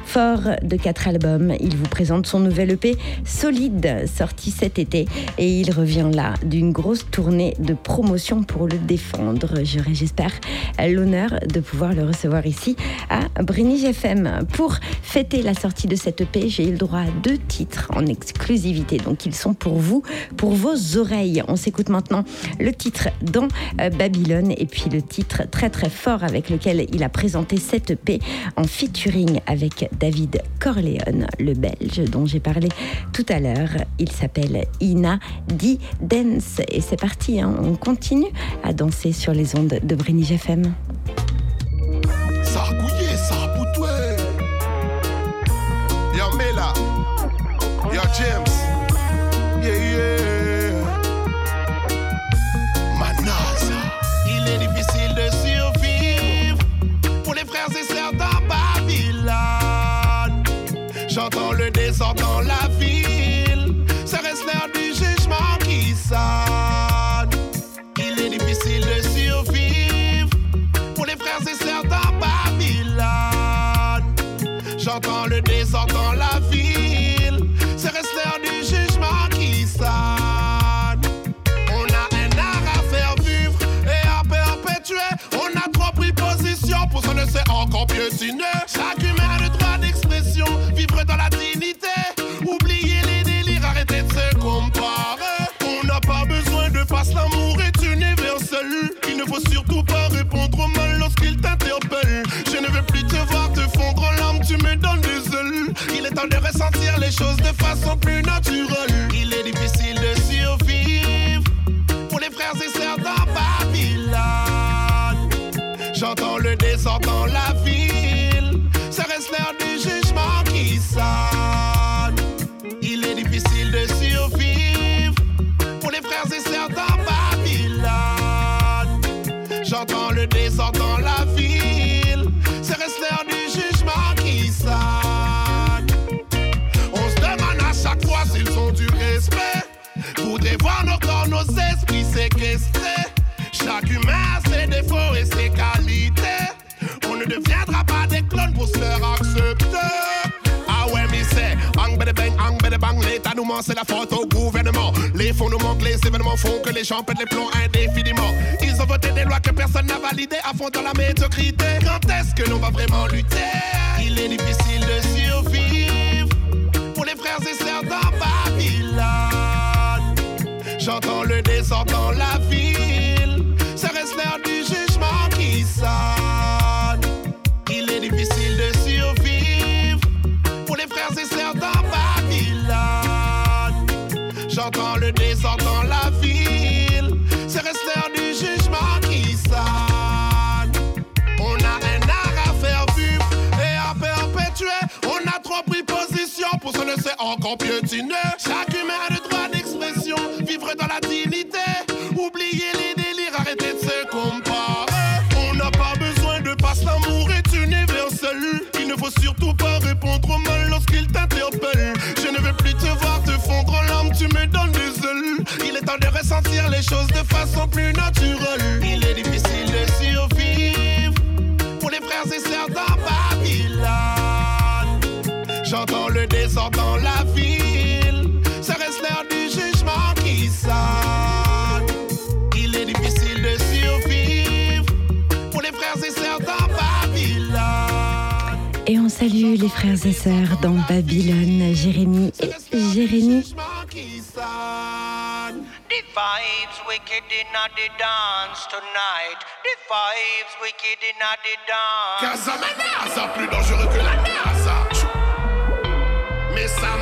Fort de quatre albums, il vous présente son nouvel EP Solide, sorti cet été, et il revient là d'une grosse tournée de promotion pour le défendre. J'aurai, j'espère, l'honneur de pouvoir le recevoir ici à Brinige FM. Pour fêter la sortie de cette EP, j'ai eu le droit à deux titres en exclusivité, donc ils sont pour vous, pour vos oreilles. S'écoute maintenant le titre dans euh, Babylone et puis le titre très très fort avec lequel il a présenté cette EP en featuring avec David Corleone, le belge dont j'ai parlé tout à l'heure. Il s'appelle Ina Di Dance et c'est parti, hein. on continue à danser sur les ondes de Brinige FM. J'entends le désordre dans la ville, ça reste l'heure du jugement qui sonne. Il est difficile de survivre pour les frères et sœurs dans Babylone. J'entends le désordre dans la ville, c'est reste l'heure du jugement qui sonne. On a un art à faire vivre et à perpétuer. On a trop pris position pour se laisser encore piétiner. J'entends le désordre dans la ville, reste l'heure du jugement qui sonne. On se demande à chaque fois s'ils ont du respect. Voudrait voir nos corps, nos esprits séquestrés. Chaque humain a ses défauts et ses qualités. On ne deviendra pas des clones pour se faire accepter. Ah ouais, mais c'est bang, bang, bang, bang. L'État nous ment, c'est la faute au gouvernement. Les fonds nous manquent, les événements font que les gens pètent les plombs indéfiniment. Ils ont voté des lois que personne n'a validées à fond dans la médiocrité. Quand est-ce que l'on va vraiment lutter? Il est difficile de survivre pour les frères et sœurs dans Babylone. J'entends le désordre dans la ville. Chaque humain a le droit d'expression, vivre dans la dignité. Oublier les délires, arrêter de se comparer. On n'a pas besoin de passe, l'amour est universel. Il ne faut surtout pas répondre au mal lorsqu'il t'interpelle. Je ne veux plus te voir te fondre en larmes, tu me donnes des ailes. Il est temps de ressentir les choses de façon plus naturelle. Il est difficile de survivre pour les frères et sœurs dans Babylone. J'entends le désordre dans la ville. Salue les frères et sœurs dans Babylone, Jérémy et Jérémy. The vibes wicked in the dance tonight. The vibes wicked in the dance. Casamanaza, plus dangereux que la NASA. Mais ça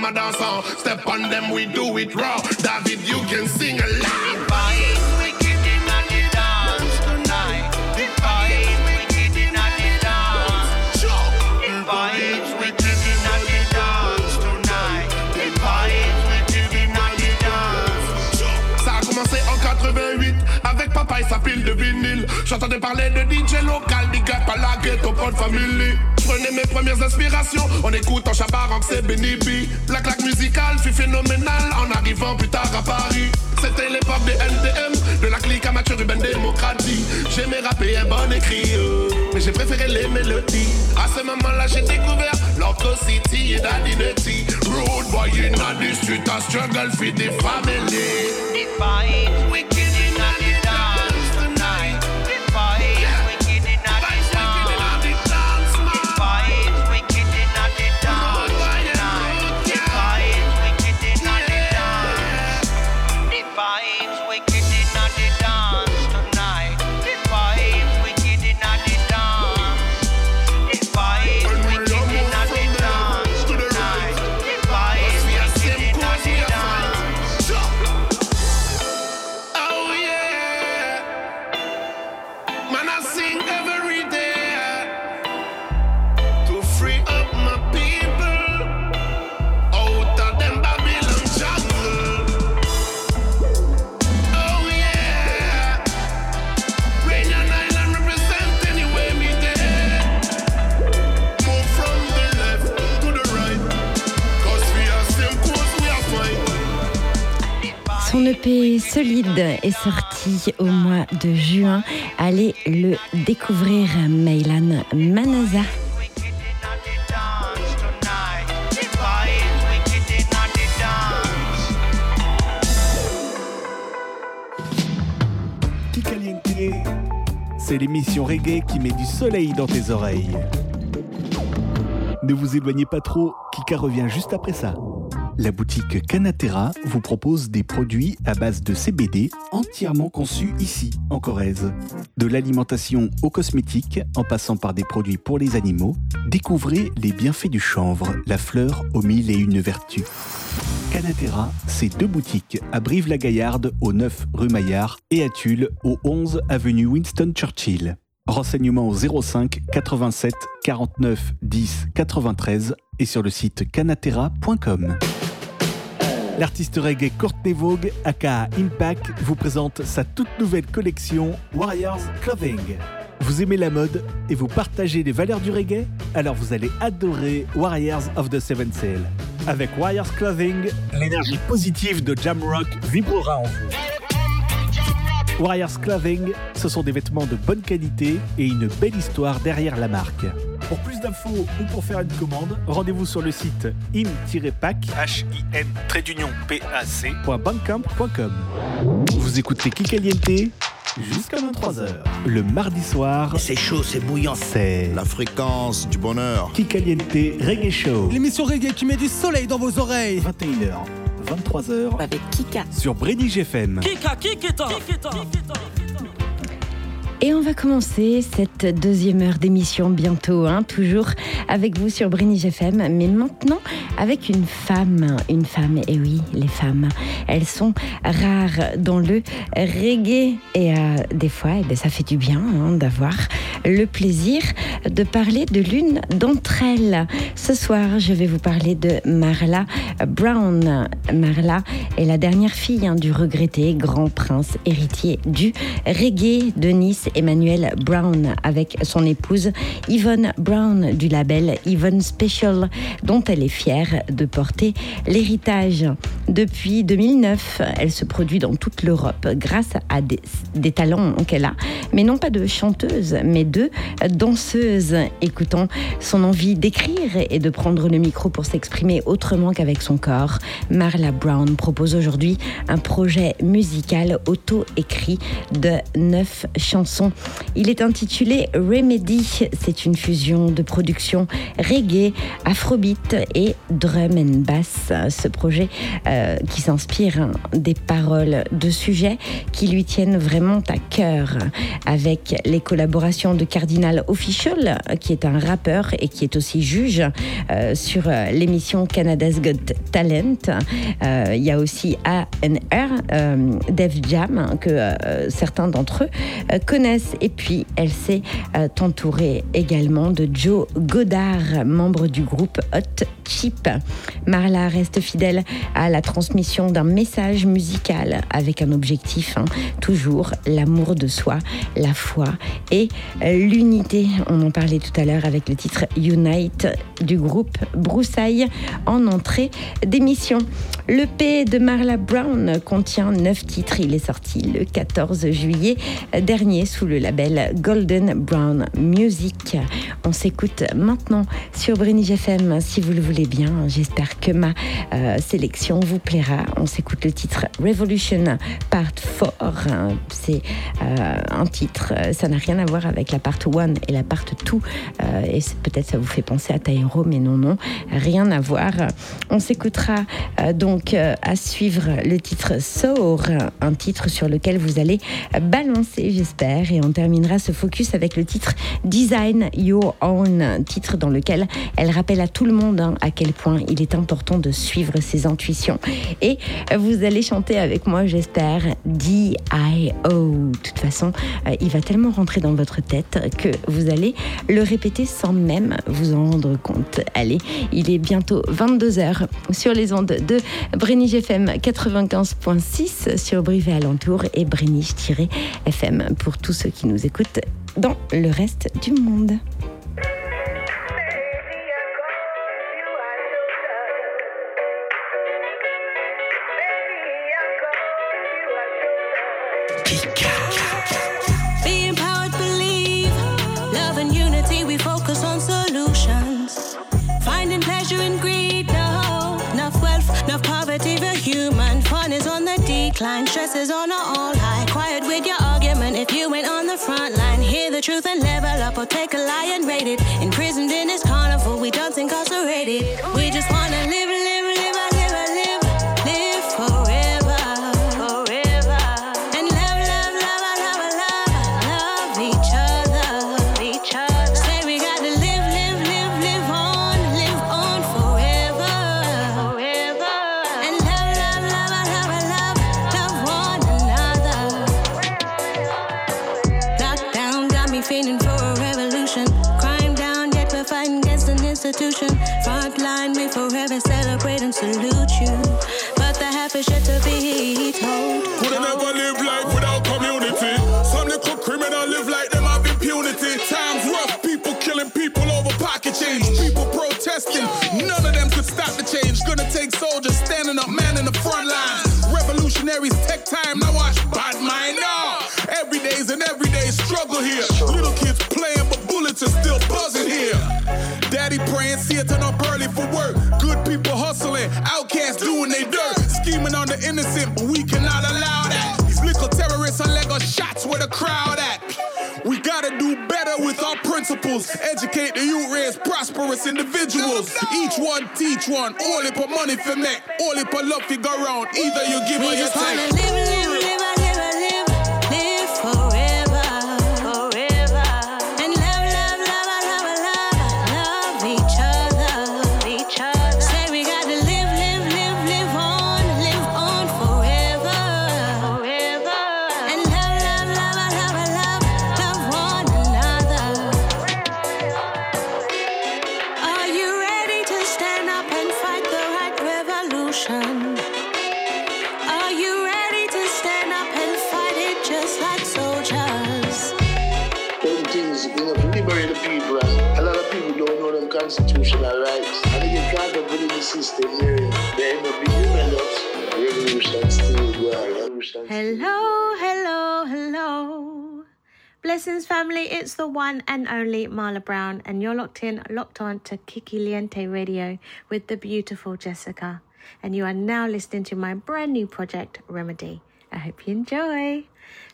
même en dansant. Step on them, we do it raw. David, you can sing along. Vibes wicked in the dance tonight. The vibes wicked in the dance. The vibes wicked in the dance tonight. The vibes wicked in the dance. Ça a commencé en 88 avec papa et sa pile de vinyle. J'entendais parler de DJ local, up à la. Prenez mes premières inspirations en écoutant Chabarank, c'est Benny B. La claque musicale fut phénoménale en arrivant plus tard à Paris. C'était l'époque des NTM, de la clique amateur urbaine démocratie. J'aimais rapper un bon écrit, mais j'ai préféré les mélodies. À ce moment-là, j'ai découvert Loco City et Daddy. Road boy in the a struggle for the family. Solide est sorti au mois de juin. Allez le découvrir, Mailan Manaza. C'est l'émission reggae qui met du soleil dans tes oreilles. Ne vous éloignez pas trop, Kika revient juste après ça. La boutique Canatera vous propose des produits à base de CBD entièrement conçus ici, en Corrèze. De l'alimentation aux cosmétiques, en passant par des produits pour les animaux, découvrez les bienfaits du chanvre, la fleur aux mille et une vertus. Canatera, c'est deux boutiques à Brive-la-Gaillarde au 9 rue Maillard et à Tulle au 11 avenue Winston Churchill. Renseignements au 05 87 49 10 93 et sur le site canatera.com. L'artiste reggae Courtney Vogue, aka Impact, vous présente sa toute nouvelle collection Warriors Clothing. Vous aimez la mode et vous partagez les valeurs du reggae? Alors vous allez adorer Warriors of the Seven Sail. Avec Warriors Clothing, l'énergie positive de Jamrock vibrera en vous. Warriors Clothing, ce sont des vêtements de bonne qualité et une belle histoire derrière la marque. Pour plus d'infos ou pour faire une commande, rendez-vous sur le site im-pac, h-i-n-pac.bandcamp.com. Vous écoutez Kikaliente jusqu'à 23h. Le mardi soir, C'est chaud, c'est bouillant. c'est La fréquence du bonheur. Kikaliente Reggae Show. L'émission reggae qui met du soleil dans vos oreilles. 21h, 23h Avec Kika. sur Brédige FM. Kika, Kikita. Et on va commencer cette deuxième heure d'émission bientôt, hein, toujours avec vous sur Brinige FM, mais maintenant avec une femme, une femme, et oui, les femmes, elles sont rares dans le reggae et euh, des fois, eh ben, ça fait du bien hein, d'avoir le plaisir de parler de l'une d'entre elles. Ce soir, je vais vous parler de Marla Brown. Marla est la dernière fille hein, du regretté grand prince héritier du reggae de Nice, Emmanuel Brown, avec son épouse Yvonne Brown du label Yvonne Special, dont elle est fière de porter l'héritage. Depuis 2009, elle se produit dans toute l'Europe grâce à des, talents qu'elle a, mais non pas de chanteuse, mais de danseuse. Écoutons son envie d'écrire et de prendre le micro pour s'exprimer autrement qu'avec son corps. Marla Brown propose aujourd'hui un projet musical auto-écrit de neuf chansons. Il est intitulé Remedy. C'est une fusion de production reggae, afrobeat et drum and bass. Ce projet euh, qui s'inspire hein, des paroles de sujets qui lui tiennent vraiment à cœur avec les collaborations de Cardinal Official qui est un rappeur et qui est aussi juge euh, sur euh, l'émission Canada's Got Talent. Il y a aussi euh, Def Jam, hein, que certains d'entre eux euh, Et puis, elle s'est euh, entourée également de Joe Godard, membre du groupe Hot Chip. Marla reste fidèle à la transmission d'un message musical avec un objectif, hein, toujours l'amour de soi, la foi et l'unité. On en parlait tout à l'heure avec le titre Unite du groupe Broussailles en entrée d'émission. Le P de Marla Brown contient neuf titres. Il est sorti le 14 juillet dernier sous le label Golden Brown Music. On s'écoute maintenant sur Brinige FM si vous le voulez bien. J'espère que ma euh, sélection vous plaira. On s'écoute le titre Revolution Part 4. C'est euh, un titre, ça n'a rien à voir avec la part 1 et la part 2. Euh, et peut-être ça vous fait penser à Taïro, mais non, non, rien à voir. On s'écoutera euh, euh, à suivre le titre Sour, un titre sur lequel vous allez balancer, j'espère. Et on terminera ce focus avec le titre Design Your Own, titre dans lequel elle rappelle à tout le monde hein, à quel point il est important de suivre ses intuitions. Et vous allez chanter avec moi, j'espère, D-I-O. De toute façon, euh, il va tellement rentrer dans votre tête que vous allez le répéter sans même vous en rendre compte. Allez, il est bientôt 22h sur les ondes de Brénige FM 95.6 sur Brive et alentour et Brénige-FM pour tous ceux qui nous écoutent dans le reste du monde. Decline. Stress is on an all high. Quiet with your argument if you ain't on the front line. Hear the truth and level up or take a lie and rate it. Imprisoned in this carnival, we don't incarcerated. We just wanna live, buzzing here. Daddy praying, see it turn up early for work. Good people hustling, outcasts doing their dirt. Scheming on the innocent, but we cannot allow that. These little terrorists are Lego shots where the crowd at. We gotta do better with our principles. Educate the youth, raise prosperous individuals. Each one teach one. All it for money for make. All it for love figure round. Either you give or We you just wanna take. Caught up within the system here. They end up being rebellious. Revolution still Hello, hello, hello. Blessings family, it's the one and only Marla Brown, and you're locked in, locked on to Kiki Liente Radio with the beautiful Jessica. And you are now listening to my brand new project, Remedy. I hope you enjoy.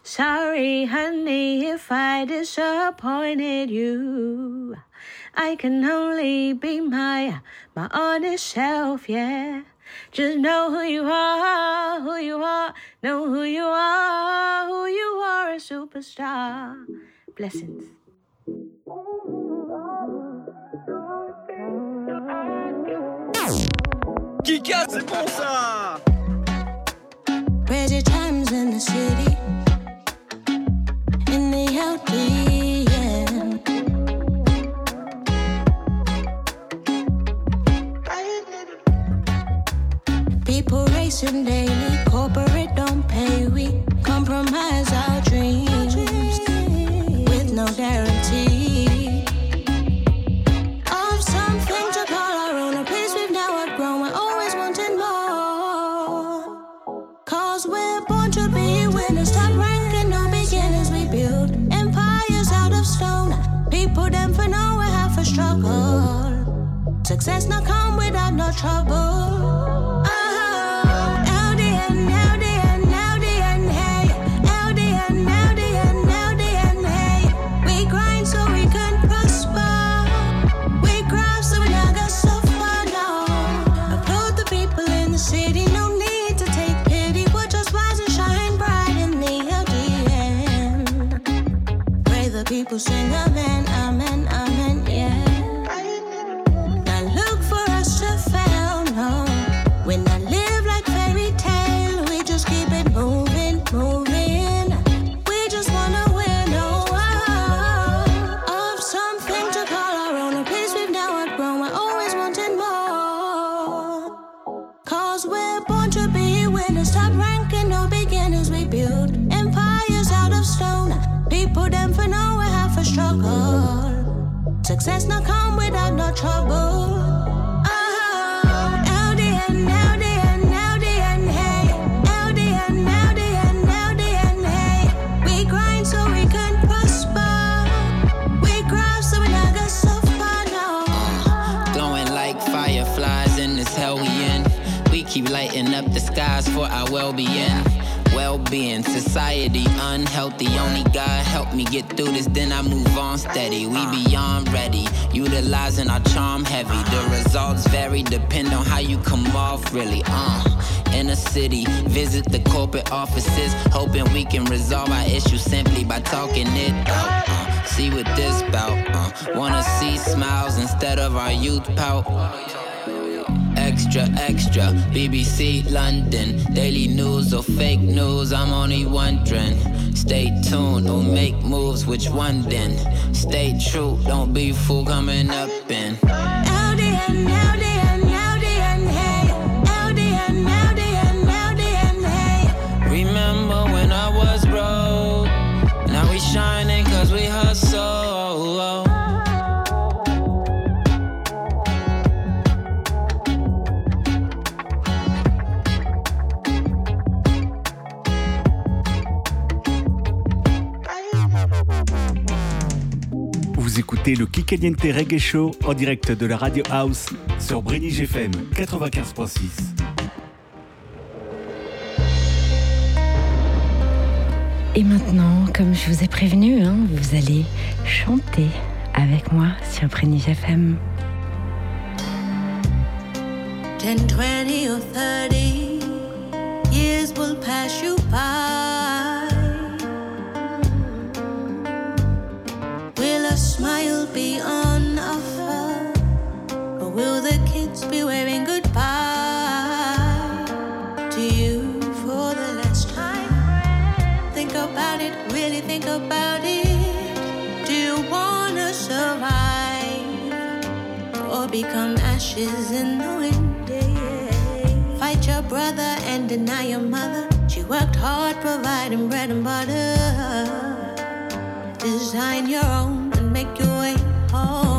Sorry, honey, if I disappointed you. I can only be my my honest self, yeah. Just know who you are, who you are, know who you are, who you are, a superstar. Blessings. Kika, c'est bon ça Crazy times in the city, in the LDN. Racing daily, corporate don't pay. We compromise our dreams with no guarantee of something to call our own. A place we've now outgrown. We're always wanting more. Cause we're born to be winners. Stop ranking no beginners. We build empires out of stone. People them for know we have a struggle. Success not come without no trouble. kushinda, amen, amen, amen. Fireflies in this hell we in. We keep lighting up the sky skies for our well-being. Well-being, society unhealthy. Only God help me get through this, then I move on steady. We beyond ready, utilizing our charm heavy. The results vary, depend on how you come off really. Uh, in a city, visit the corporate offices, hoping we can resolve our issues simply by talking it out. Uh, see what this bout. Uh, wanna see smiles instead of our youth pout. Extra, extra, BBC London, daily news or fake news, I'm only wondering. Stay tuned, or make moves, which one then? Stay true, don't be fool coming up in. Kikaliente Reggae Show en direct de la Radio House sur Brenige FM 95.6. Et maintenant, comme je vous ai prévenu, hein, vous allez chanter avec moi sur Brenige FM. 10, 20 or 30 years will pass you by. Smile be on offer? Or will the kids be waving goodbye to you for the last time? Think about it, really think about it. Do you wanna survive? Or become ashes in the wind? Fight your brother and deny your mother. She worked hard providing bread and butter. Design your own make your way home.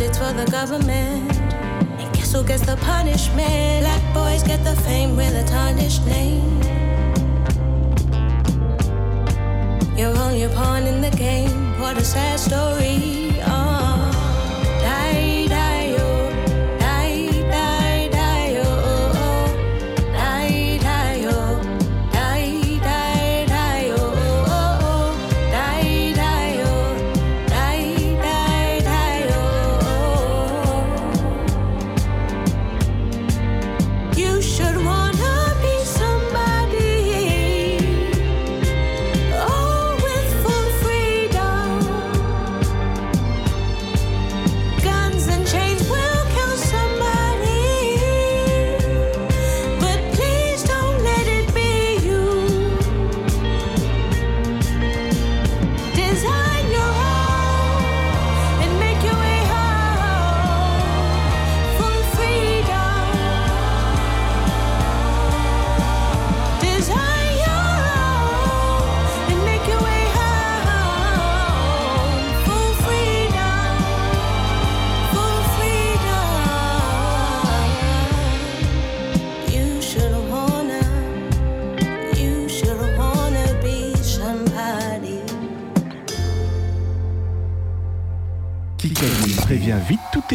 It's for the government. And guess who gets the punishment? Black boys get the fame with a tarnished name. You're only a pawn in the game. What a sad story.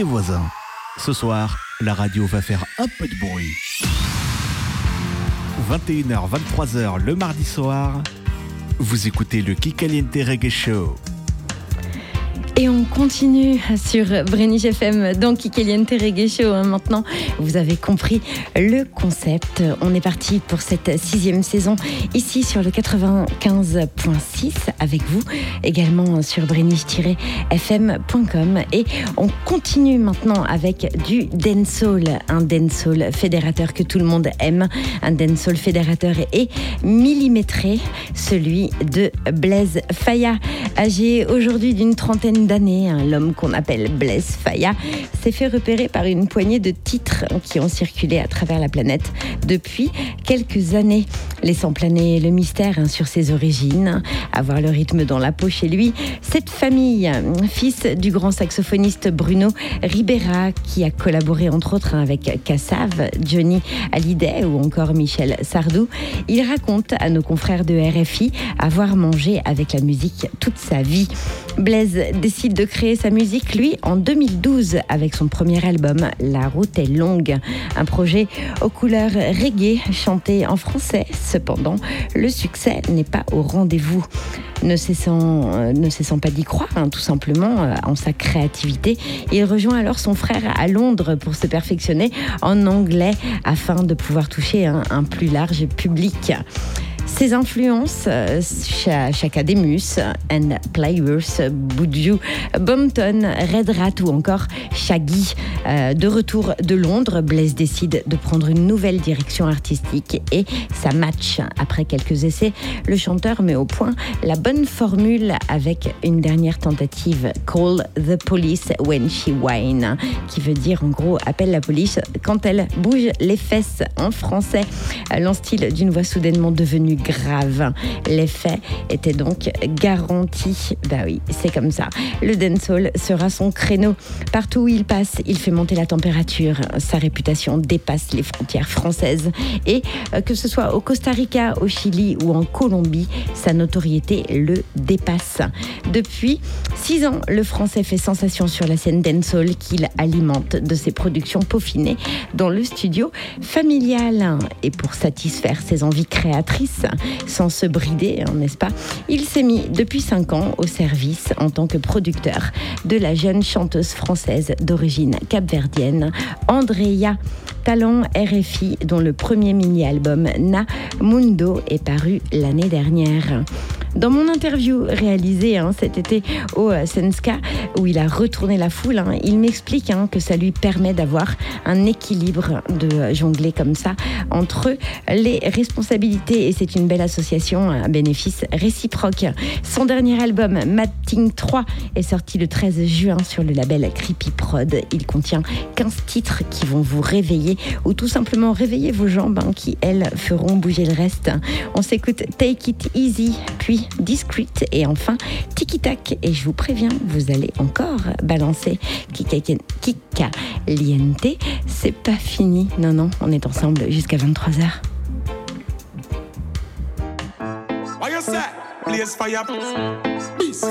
Voisins. Ce soir, la radio va faire un peu de bruit. 21h, 23h le mardi soir, vous écoutez le Kikaliente Reggae Show. Et on continue sur Brenich FM dans Kikeliente Reggae Show. hein. Maintenant, vous avez compris le concept. On est parti pour cette sixième saison ici sur le 95.6 avec vous, également sur brenich-fm.com. Et on continue maintenant avec du dancehall, un dancehall fédérateur que tout le monde aime, un dancehall fédérateur et millimétré, celui de Blaise Faya, âgé aujourd'hui d'une trentaine d'années. hein, L'homme qu'on appelle Blaise Faya s'est fait repérer par une poignée de titres qui ont circulé à travers la planète depuis quelques années, laissant planer le mystère hein, sur ses origines, avoir le rythme dans la peau chez lui. Cette famille, fils du grand saxophoniste Bruno Ribera, qui a collaboré entre autres hein, avec Kassav, Johnny Hallyday ou encore Michel Sardou, il raconte à nos confrères de RFI avoir mangé avec la musique toute sa vie. Blaise décide de créer sa musique, lui, en 2012, avec son premier album, La route est longue. Un projet aux couleurs reggae, chanté en français. Cependant, le succès n'est pas au rendez-vous. Ne cessant, euh, ne cessant pas d'y croire, hein, tout simplement, euh, en sa créativité, il rejoint alors son frère à Londres pour se perfectionner en anglais afin de pouvoir toucher un plus large public. Ses influences, euh, Cha- Chakademus and Players, Buju, Bumpton, Red Rat ou encore Shaggy. Euh, de retour de Londres, Blaise décide de prendre une nouvelle direction artistique et ça match. Après quelques essais, le chanteur met au point la bonne formule avec une dernière tentative, Call the Police When She Whine, qui veut dire en gros appelle la police quand elle bouge les fesses en français. L'en style d'une voix soudainement devenue grave. L'effet était donc garanti. Bah oui, c'est comme ça. Le dancehall sera son créneau. Partout où il passe, il fait monter la température. Sa réputation dépasse les frontières françaises. Et euh, que ce soit au Costa Rica, au Chili ou en Colombie, sa notoriété le dépasse. Depuis six ans, le français fait sensation sur la scène dancehall qu'il alimente de ses productions peaufinées dans le studio familial. Et pour satisfaire ses envies créatrices, sans se brider, hein, n'est-ce pas? Il s'est mis depuis cinq ans au service en tant que producteur de la jeune chanteuse française d'origine capverdienne, Andrea. Talent RFI, dont le premier mini-album Na Mundo est paru l'année dernière. Dans mon interview réalisée hein, cet été au euh, Senska, où il a retourné la foule, hein, il m'explique hein, que ça lui permet d'avoir un équilibre de euh, jongler comme ça entre les responsabilités et c'est une belle association à bénéfice réciproque. Son dernier album, Matting 3, est sorti le 13 juin sur le label Creepy Prod. Il contient 15 titres qui vont vous réveiller ou tout simplement réveiller vos jambes hein, qui, elles, feront bouger le reste. On s'écoute Take It Easy, puis Discreet et enfin Tiki Tac. Et je vous préviens, vous allez encore balancer Kika Liente. C'est pas fini. Non, non, on est ensemble jusqu'à 23h. Blaze fire. Peace.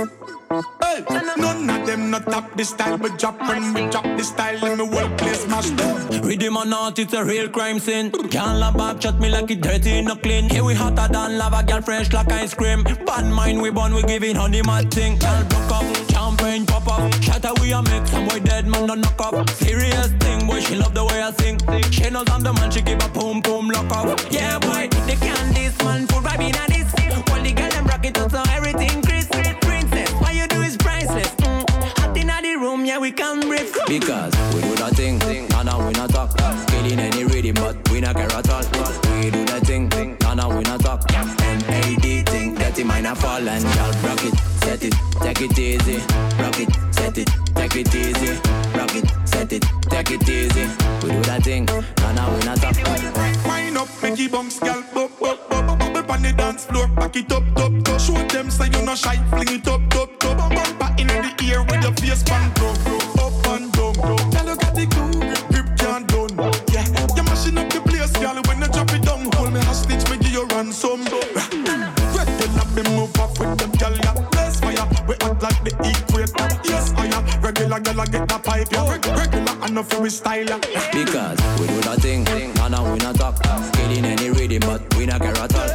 Hey, none of them not top this style, but drop when we drop this style in the whole place mash them. Rhythm or not, it's a real crime scene. Can't love back, chat me like it dirty, no clean. Here we hotter than lava, girl fresh like ice cream. Bad mind we born, we giving honey mad thing. Girl broke up, champagne pop up. Shatter we a make some boy dead man don't knock up. Serious thing, boy she love the way I sing. She knows I'm the man, she give a boom boom lock up. Yeah boy, they can't this man full vibe in a this. All the girl them rock it up so everything crisp. Princess, what you do is priceless. Mm. Hot inna the room, yeah we can breathe. Because we do that thing, and now we not talk. Killing any rhythm, but we not care at all. We do that thing, and now we not talk. M-A-D thing, dirty mind a fall and y'all rock it, set it, take it easy. Rock it, set it, take it easy. Rock it, set it, take it easy. We do that thing, and now we not talk. Wind up, make it bounce, girl. Bop, bop, bop, bop, bop on the dance floor. Back it up, top, top. Show them say you no shy. Fling it up, top, top. Bumper in the ear with your face pan grow, grow a girl get a pipe, yo. Regular and no we style, yo. Because we do that thing, and now we not talk. Killing any rhythm, but we not care at all.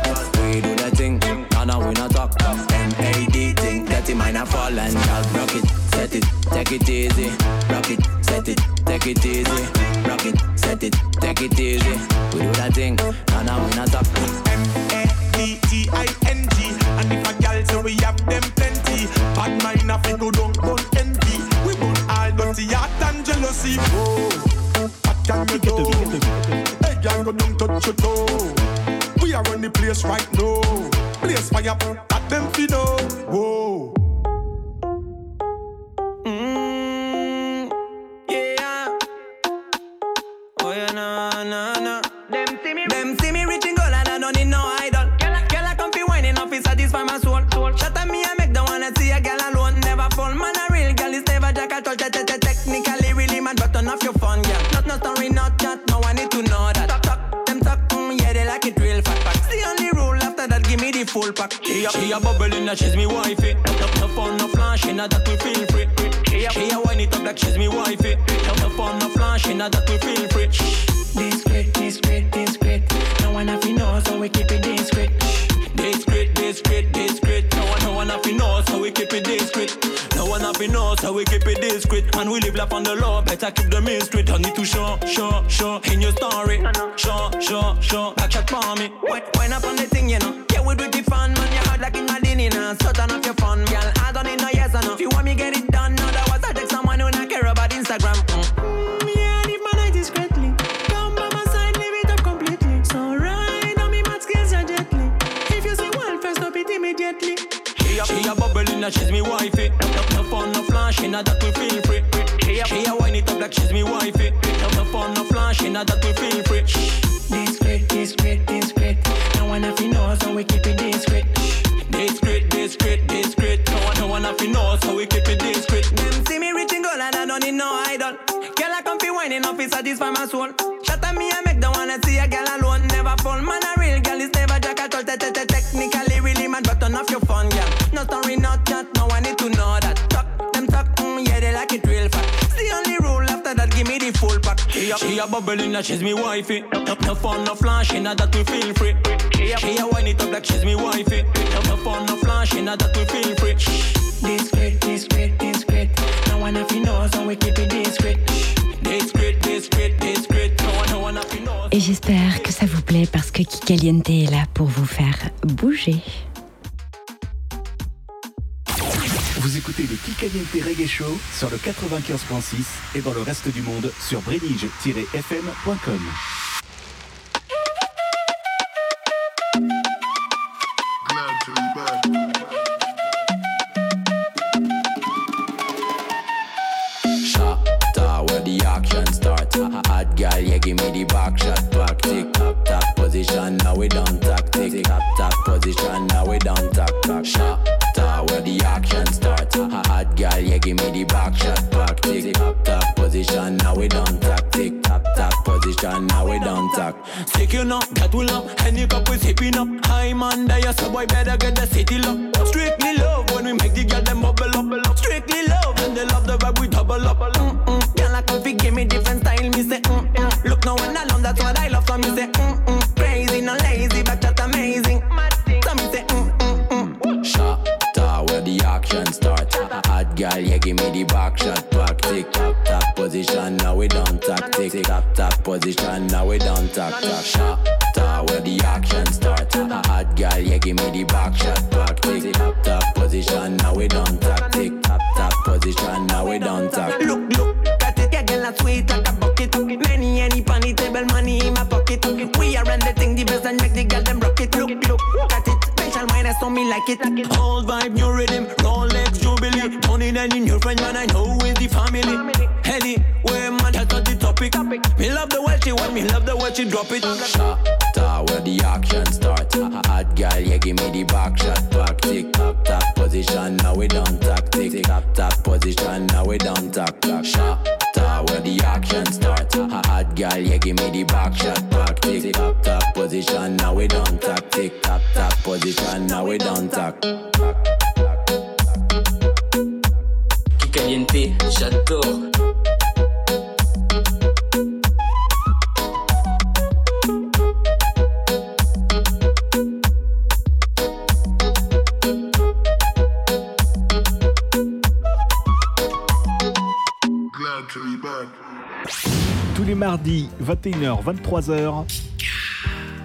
We do that thing, and now we not talk. M.A.D. thing, that dirty mind a fall and shout. Rock it, set it, take it easy. Rock it, set it, take it easy. Rock it, set it, take it easy. We do that thing, and now we not talk. M-A-D-T-I-N-G. And if a girl say we have them plenty, bad mind a fi go down, dirty heart and jealousy. Oh, what can you. Do? Hey, gal go down, touch your toe. We are on the place right now. Place fire, that them fi know Whoa full pack. She a, she a bubble in she's me wifey. No, no phone, no flash, in that we feel free. She a, wine it up like she's me wifey. No, no phone, no flash, in that we feel free. Discreet, And we live life on the law, better keep the mean straight. I need to show, show, show in your story. Show, show, show, back shot for me. Wait, wind up on the thing, you know. Yeah, we do the fun, man. You hard like in Madini, now. So turn off your phone, girl. I don't need no yes or no. If you want me, get it done. Otherwise, I take someone who not care about Instagram. Mm. Yeah, I live my life discreetly. Come by my side, live it up completely. So right on me, mad skills are gently. If you say one first, stop it immediately. She a, she a bubble in that she's me wifey. No, no, no phone, no flash in that we feel free. She a, she wine it up like she's me wifey. No, no phone, no flash in that we feel free. Discreet, discreet, discreet. No one have to know, so we keep it discreet. Discreet, discreet, discreet. No one, no one have to know, so we keep it discreet. Them see me reaching goal and I don't need no idol. Girl, I come fi whining off, it satisfy my soul. Shut up me, I make the wanna see a girl alone. Never fall, man, She a, she a bubble in that she's me wifey. No, no phone, no flash in that we feel free. She a, wine it up like she's me wifey. No, no phone, no flash in that we feel free. Discreet, discreet, discreet. No one have to know, so we keep it discreet. Discreet, discreet, discreet. No one, no one have to know. Et j'espère que ça vous plaît parce que Kikaliente est là pour vous faire bouger. Vous écoutez le Kikaliente Reggae Show sur le 95.6 et dans le reste du monde sur. Shot Hot girl, yeah, give me the back shot, back tick, top, top position. Now we down tactic, top, top position. Now we down tack. Stick you know, that will up. Any cup we sipping up. High man, there, so boy better get the city lock. Strictly love when we make the girl them bubble up. Strictly love and they love the vibe we double up. Mm-mm. Girl, I come fi give me different style. Me say, mm-mm. look now when I love, that's what I love. So me say, mm-mm. crazy, no lazy, but just amazing. So me say, mm-mm. Shot where the action start. Girl, yeah, give me the back shot, back tick, top, top position. Now we don't down tactic, top, top position. Now we down tack, tack. Shot where the action start. Hot girl, yeah, give me the back shot, back tick, top, top position. Now we down tactic, top, top position. Now we down tack. Look, look, that it, yeah, girl, a sweet like a bucket. Many, any funny table money in my pocket. We are the thing the best and make the girl them rock it. Look, look, that it, special minus on me like it. Old vibe, new rhythm, Rolex, Jubilee. Tony, any new friend, man, I know is the family. Where man, that's not the topic. Me love the way she want, me love the way she drop it. Shot, where the action start. Hot girl, yeah, give me the back shot, back tick, top, top position. Now we down tactic, top, top position. Now we down tack, tack. Shot, where the action start. Hot girl, yeah, give me the back shot, back tick, top, top position. Now we down tactic, top, top position. Now we don't tack. 21h-23h,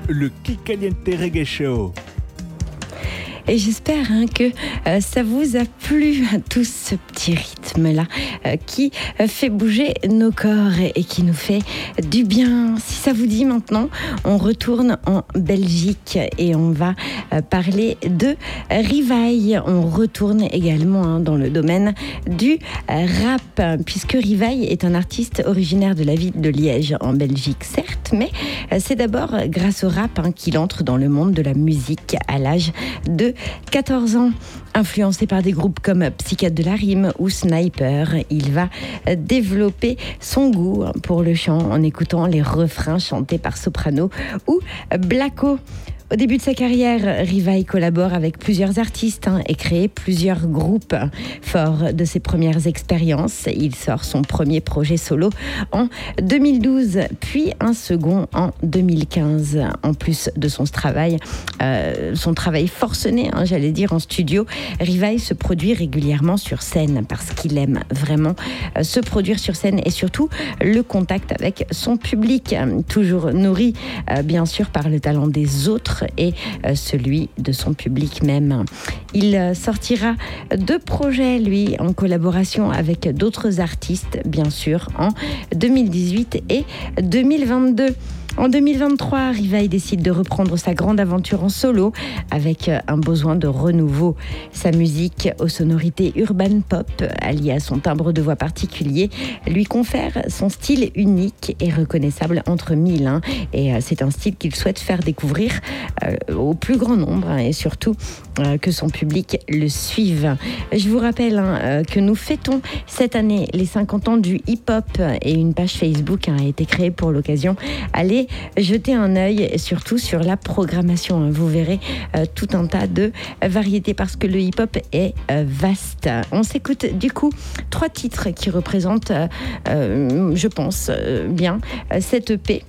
le Kikaliente Reggae Show. Et j'espère hein, que euh, ça vous a plu, tout ce petit rythme-là qui euh, fait bouger nos corps et, qui nous fait du bien. Si ça vous dit maintenant, on retourne en Belgique et on va euh, parler de Rivaille. On retourne également hein, dans le domaine du euh, rap, puisque Rivaille est un artiste originaire de la ville de Liège, en Belgique, certes, mais c'est d'abord grâce au rap hein, qu'il entre dans le monde de la musique à l'âge de 14 ans. Influencé par des groupes comme Psychiatre de la Rime ou Sniper, il va développer son goût pour le chant en écoutant les refrains chantés par Soprano ou Blacko. Au début de sa carrière, Rivaille collabore avec plusieurs artistes hein, et crée plusieurs groupes. Fort de ses premières expériences, il sort son premier projet solo en 2012, puis un second en 2015. En plus de son travail, euh, son travail forcené, hein, j'allais dire en studio, Rivaille se produit régulièrement sur scène parce qu'il aime vraiment euh, se produire sur scène et surtout le contact avec son public, euh, toujours nourri euh, bien sûr par le talent des autres et euh, celui de son public même. Il euh, sortira deux projets, lui, en collaboration avec d'autres artistes, bien sûr, en 2018 et 2022. En 2023, Rivaille décide de reprendre sa grande aventure en solo avec euh, un besoin de renouveau. Sa musique aux sonorités urban pop, alliée à son timbre de voix particulier, lui confère son style unique et reconnaissable entre mille. hein. Et euh, c'est un style qu'il souhaite faire découvrir euh, au plus grand nombre hein, et surtout que son public le suive. Je vous rappelle hein, que nous fêtons cette année les 50 ans du hip-hop et une page Facebook a été créée pour l'occasion. Allez jeter un œil surtout sur la programmation. hein. Vous verrez euh, tout un tas de variétés parce que le hip-hop est euh, vaste. On s'écoute du coup trois titres qui représentent, euh, je pense, bien cette EP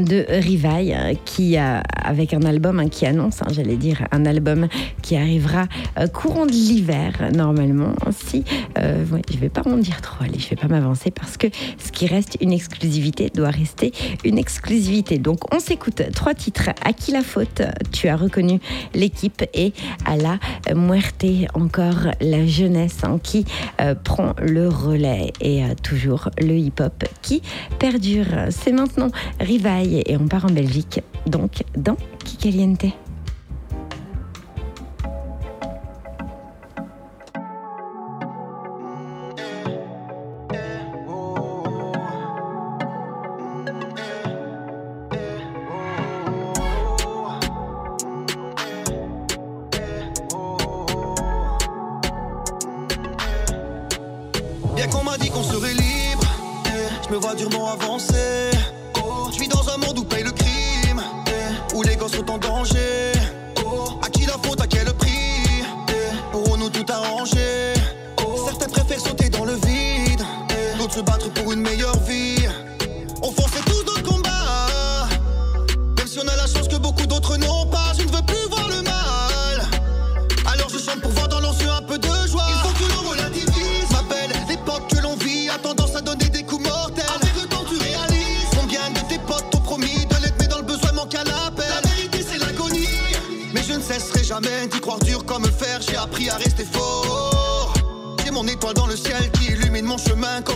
de Rivaille euh, qui a avec un album hein, qui annonce, hein, j'allais dire un album qui arrivera euh, courant de l'hiver normalement. Si euh, ouais, vais pas m'en dire trop, allez, je vais pas m'avancer parce que ce qui reste une exclusivité doit rester une exclusivité. Donc on s'écoute trois titres. À qui la faute? Tu as reconnu l'équipe et à la muerte encore la jeunesse hein, qui euh, prend le relais et toujours le hip-hop qui perdure. C'est maintenant Rivaille et on part en Belgique, donc dans Kikaliente. Bien qu'on m'a dit qu'on serait libre, je me vois durement avancer.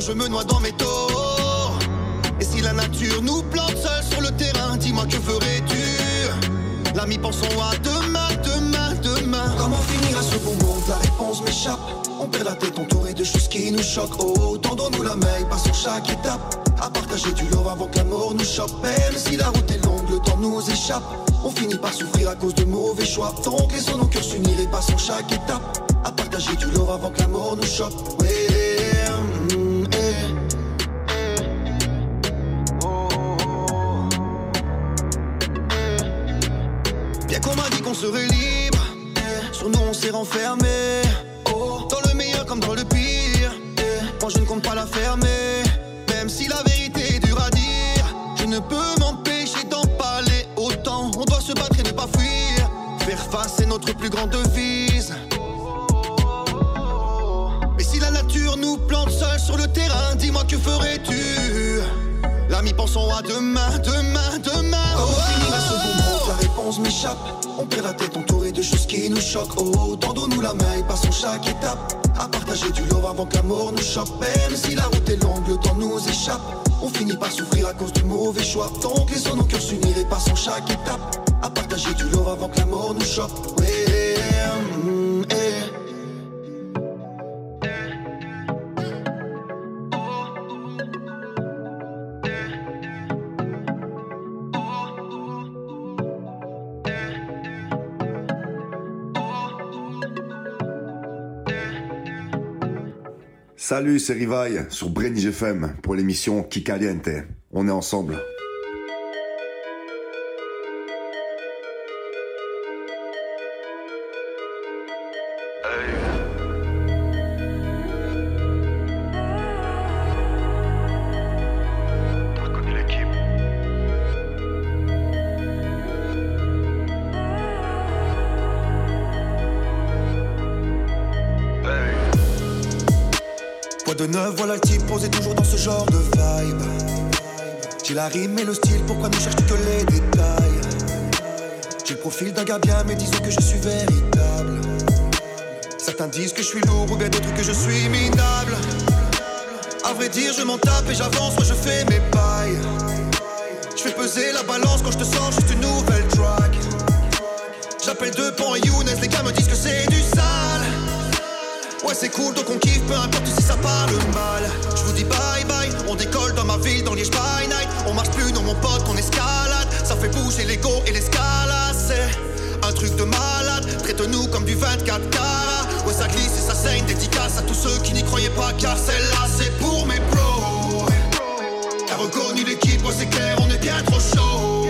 Je me noie dans mes torts. Et si la nature nous plante seuls sur le terrain, dis-moi que ferais-tu? L'ami, pensons à demain, demain, demain. Comment finir à ce bon monde? La réponse m'échappe. On perd la tête entouré de choses qui nous choquent. Oh, tendons-nous la main, passons chaque étape. À partager du love avant que la mort nous chope. Même si la route est longue, le temps nous échappe. On finit par souffrir à cause de mauvais choix. Donc laissons nos cœurs s'unir et passons chaque étape. À partager du love avant que la mort nous chope. Serait libre, sur nous on s'est renfermé. Oh, dans le meilleur comme dans le pire. moi je ne compte pas la fermer. Même si la vérité est dure à dire, je ne peux m'empêcher d'en parler autant. On doit se battre et ne pas fuir. Faire face est notre plus grande devise. Mais si la nature nous plante seuls sur le terrain, dis-moi que ferais-tu? L'ami, pensons à demain, demain, demain. Oh, ce moment La réponse m'échappe. On perd la tête entouré de choses qui nous choquent. Oh, tendons-nous la main et passons chaque étape. À partager du love avant que l'amour nous choque. Même si la route est longue, le temps nous échappe. On finit par souffrir à cause du mauvais choix. Donc laissons nos cœurs s'unir et passons chaque étape. À partager du love avant que l'amour nous choque. Ouais, Salut, c'est Rivaille sur Brenny FM pour l'émission Kikaliente. On est ensemble. Voilà le type posé toujours dans ce genre de vibe. J'ai la rime et le style, pourquoi ne cherches-tu que les détails? J'ai le profil d'un gars bien, mais disons que je suis véritable. Certains disent que je suis lourd ou bien d'autres que je suis minable. À vrai dire, je m'en tape et j'avance, moi je fais mes pailles. Je fais peser la balance quand je te sors juste une nouvelle track. J'appelle deux c'est cool donc on kiffe peu importe si ça parle mal. Je vous dis bye bye On décolle dans ma ville dans Liège by night. On marche plus dans mon pote qu'on escalade. Ça fait bouger l'ego et l'escalade C'est un truc de malade. Traite-nous comme du 24 carats. Ouais ça glisse et ça saigne Dédicace à tous ceux qui n'y croyaient pas Car celle-là c'est pour mes pros T'as reconnu l'équipe Ouais c'est clair on est bien trop chaud.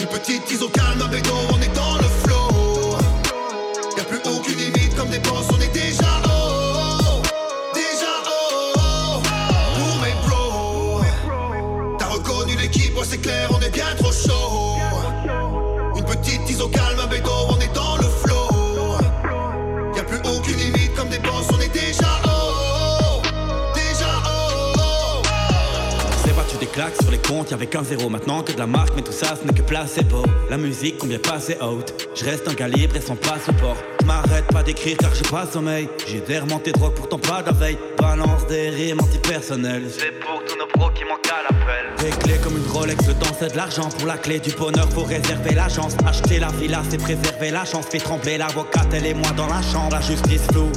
Une petite mise au calme un bédo On est dans le flow. Y'a plus aucune limite comme des boss, clair, on est bien trop Claques sur les comptes, y'avait qu'un zéro maintenant que de la marque, mais tout ça ce n'est que placebo. La musique combien passé out, je reste un calibre et sans passeport. Je m'arrête pas d'écrire car j'ai pas sommeil. J'ai des remontées drogue pourtant pas de veille. Balance des rimes antipersonnelles. C'est pour tous nos pros qui manquent à l'appel. Des clés comme une Rolex, le temps c'est de l'argent. Pour la clé du bonheur, faut réserver la chance. Acheter la villa, c'est préserver la chance. Fait trembler l'avocate, elle et moi dans la chambre. La justice floue,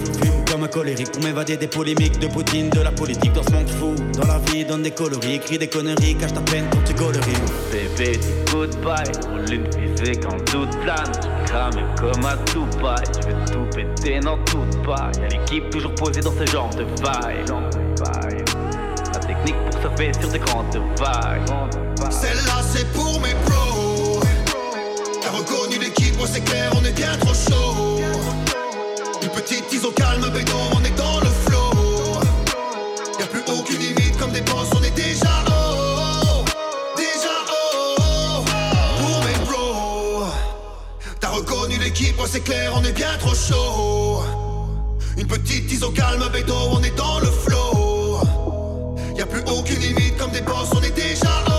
comme un colérique pour m'évader des polémiques de Poutine, de la politique dans ce monde fou. Dans la vie, donne des coloris, écris des conneries, cache ta peine quand tu gauleries. Bébé, dis goodbye, roule une fusée quand tout plane. Je crame comme à tout paille, je vais tout péter dans toute paille. Y'a l'équipe toujours posée dans ce genre de vibe. La technique pour surfer sur des grandes vagues. Celle-là c'est pour mes pros. T'as reconnu l'équipe, ouais c'est clair, on est bien trop chaud. Petite au calme, bédo, on est dans le flow. Y'a plus aucune limite comme des boss, on est déjà haut. Déjà haut. Pour mes bros. T'as reconnu l'équipe, c'est clair, on est bien trop chaud. Une petite au calme, bédo, on est dans le flow. Y'a plus aucune limite comme des boss, on est déjà haut.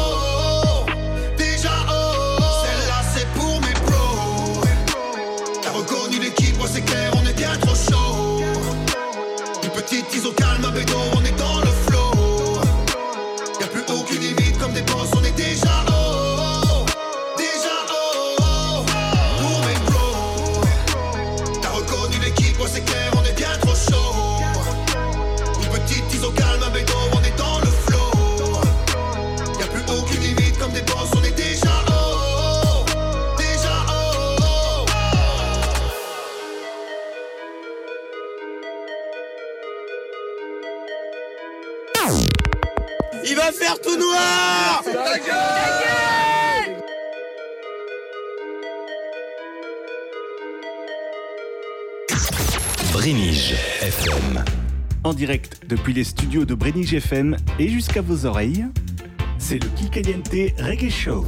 Petite mise au En direct depuis les studios de Brénige FM et jusqu'à vos oreilles, c'est le Kikaliente Reggae Show.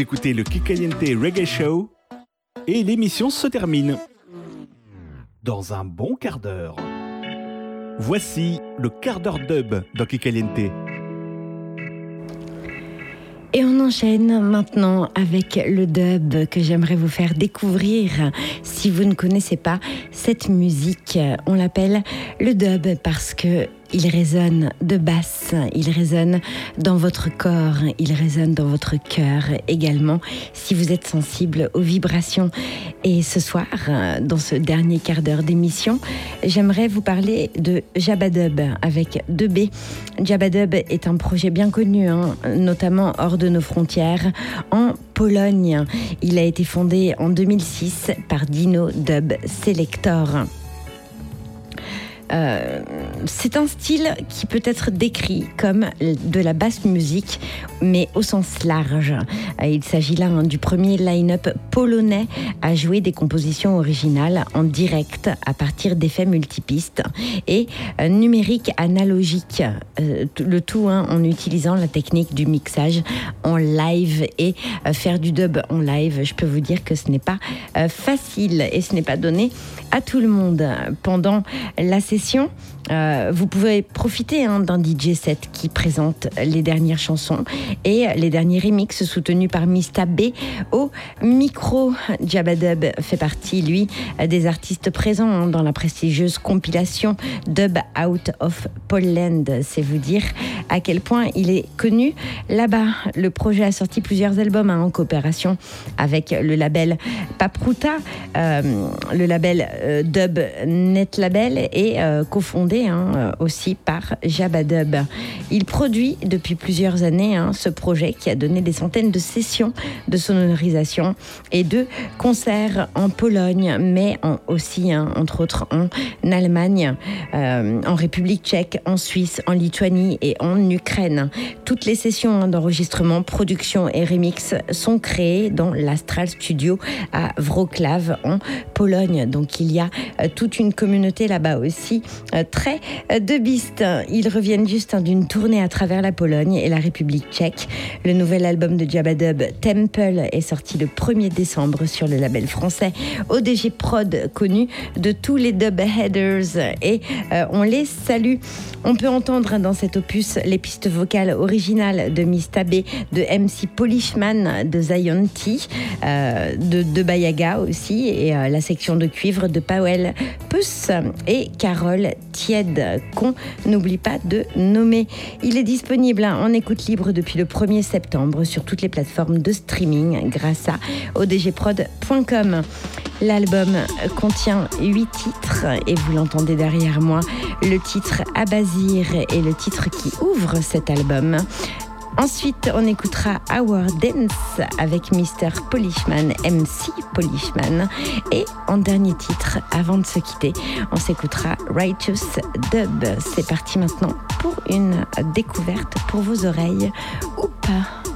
Écoutez le Kikaliente Reggae Show et l'émission se termine dans un bon quart d'heure. Voici le quart d'heure dub dans Kikaliente. Et on enchaîne maintenant avec le dub que j'aimerais vous faire découvrir. Si vous ne connaissez pas cette musique, on l'appelle le dub parce que il résonne de basse, il résonne dans votre corps, il résonne dans votre cœur également si vous êtes sensible aux vibrations. Et ce soir, dans ce dernier quart d'heure d'émission, j'aimerais vous parler de Jabadub avec 2B. Jabadub est un projet bien connu, hein, notamment hors de nos frontières, en Pologne. Il a été fondé en 2006 par Dino Dub Selector. Euh, c'est un style qui peut être décrit comme de la basse musique, mais au sens large. Euh, il s'agit là hein, du premier line-up polonais à jouer des compositions originales en direct à partir d'effets multipistes et euh, numérique analogique. Euh, le tout hein, en utilisant la technique du mixage en live et faire du dub en live. Je peux vous dire que ce n'est pas facile et ce n'est pas donné à tout le monde. Pendant la session, euh, vous pouvez profiter hein, d'un DJ set qui présente les dernières chansons et les derniers remixes soutenus par Mista B au micro. Jabadub fait partie, lui, des artistes présents hein, dans la prestigieuse compilation Dub Out of Poland. C'est vous dire à quel point il est connu là-bas. Le projet a sorti plusieurs albums hein, en coopération avec le label Papruta, euh, le label euh, Dub Net Label et euh, hein, euh, aussi par Jabadub. Il produit depuis plusieurs années hein, ce projet qui a donné des centaines de sessions de sonorisation et de concerts en Pologne, mais aussi, hein, entre autres, en Allemagne, euh, en République tchèque, en Suisse, en Lituanie et en Ukraine. Toutes les sessions d'enregistrement, production et remix sont créées dans l'Astral Studio à Wrocław en Pologne. Donc il y a euh, toute une communauté là-bas aussi très euh, de Beast. Ils reviennent juste hein, d'une tournée à travers la Pologne et la République tchèque. Le nouvel album de Jabadub, Temple, est sorti le 1er décembre sur le label français ODG Prod, connu de tous les dub headers. Et euh, on les salue. On peut entendre dans cet opus les pistes vocales originales de Miss Tabé, de MC Polishman, de Zion T, euh, de, de Bayaga aussi, et la section de cuivre de Powell Puss et Carole Qu'on n'oublie pas de nommer. Il est disponible hein, en écoute libre depuis le 1er septembre sur toutes les plateformes de streaming grâce à odgprod.com. L'album contient 8 titres et vous l'entendez derrière moi. Le titre Abazir est le titre qui ouvre cet album. Ensuite, on écoutera Our Dance avec Mr. Polishman, MC Polishman. Et en dernier titre, avant de se quitter, on s'écoutera Righteous Dub. C'est parti maintenant pour une découverte pour vos oreilles ou pas.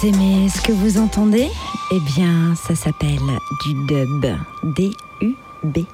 Vous aimez ce que vous entendez? Eh bien, ça s'appelle du dub. D-U-B.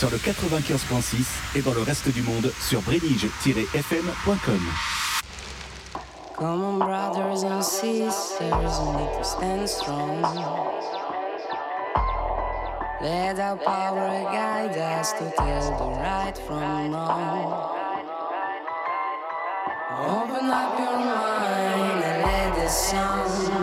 sur le 95.6 et dans le reste du monde sur brédige-fm.com. Come on, brothers and sisters, we need to stand strong. Let our power guide us to tell the right from wrong. Open up your mind and let the sound.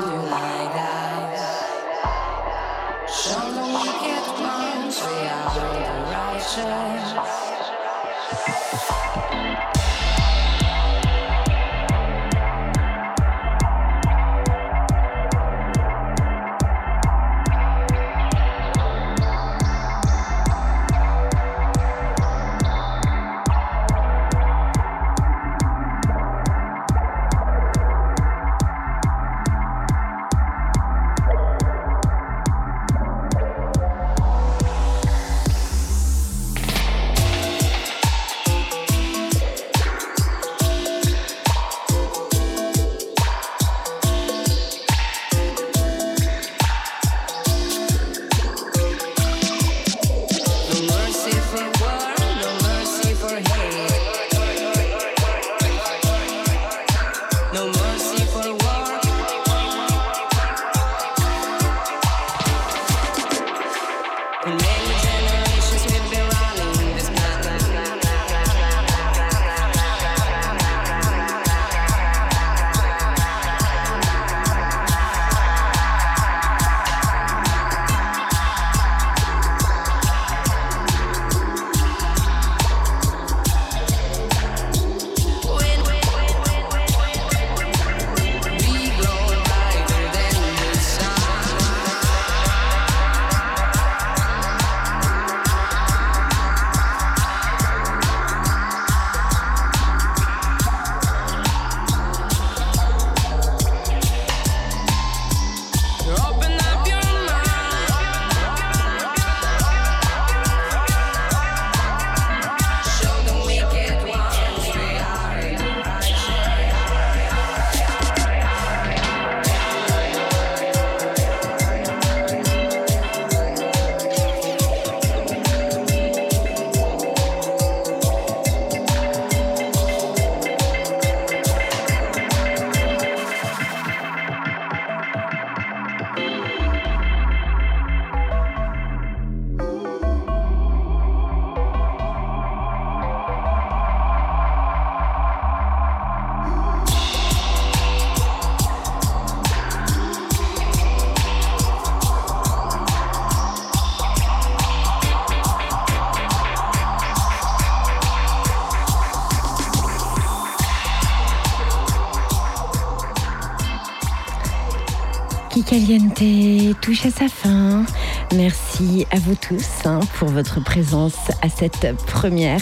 Touche à sa fin. Merci à vous tous hein, pour votre présence à cette première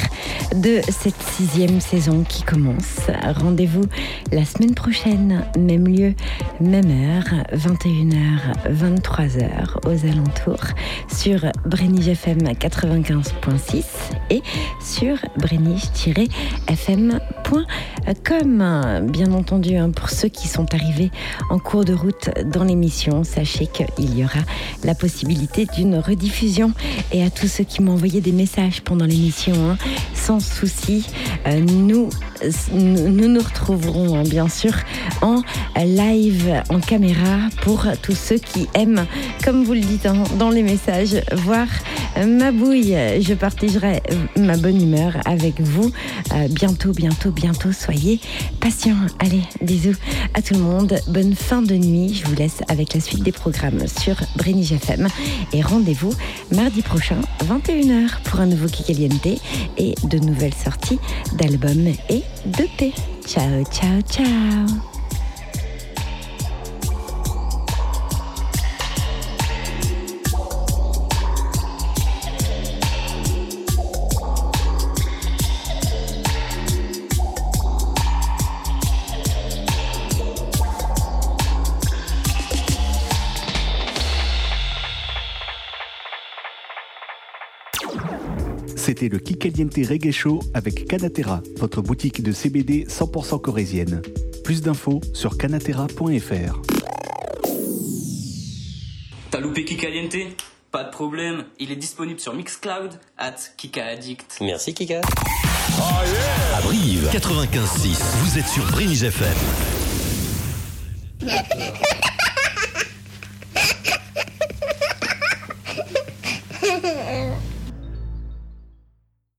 de cette sixième saison qui commence. Rendez-vous la semaine prochaine, même lieu, même heure, 21h, 23h aux alentours sur Brenige FM 95.6 et sur brenige-fm.com. Bien entendu, hein, pour ceux qui sont arrivés en cours de route dans l'émission, sachez qu'il y aura la possibilité d'une rediffusion. Et à tous ceux qui m'ont envoyé des messages pendant l'émission, hein, sans souci, euh, nous, nous retrouverons hein, bien sûr en live, en caméra, pour tous ceux qui aiment, comme vous le dites dans les messages, voir ma bouille. Je partagerai ma bonne humeur avec vous euh, bientôt, bientôt, bientôt. Soyez patients. Allez, bisous à tout le monde. Bonne fin de nuit. Je vous laisse avec la suite des programmes sur Brenige FM. Et rendez-vous mardi prochain, 21h, pour un nouveau Kikaliente et de nouvelles sorties d'albums et de paix. Ciao, ciao, ciao. C'était le Kikaliente Reggae Show avec Canatera, votre boutique de CBD 100% corésienne. Plus d'infos sur canatera.fr. T'as loupé Kikaliente Pas de problème, il est disponible sur Mixcloud, at Kika Addict. Merci Kika. Oh yeah à Brive, 95.6, vous êtes sur Bringe FM. *laughs*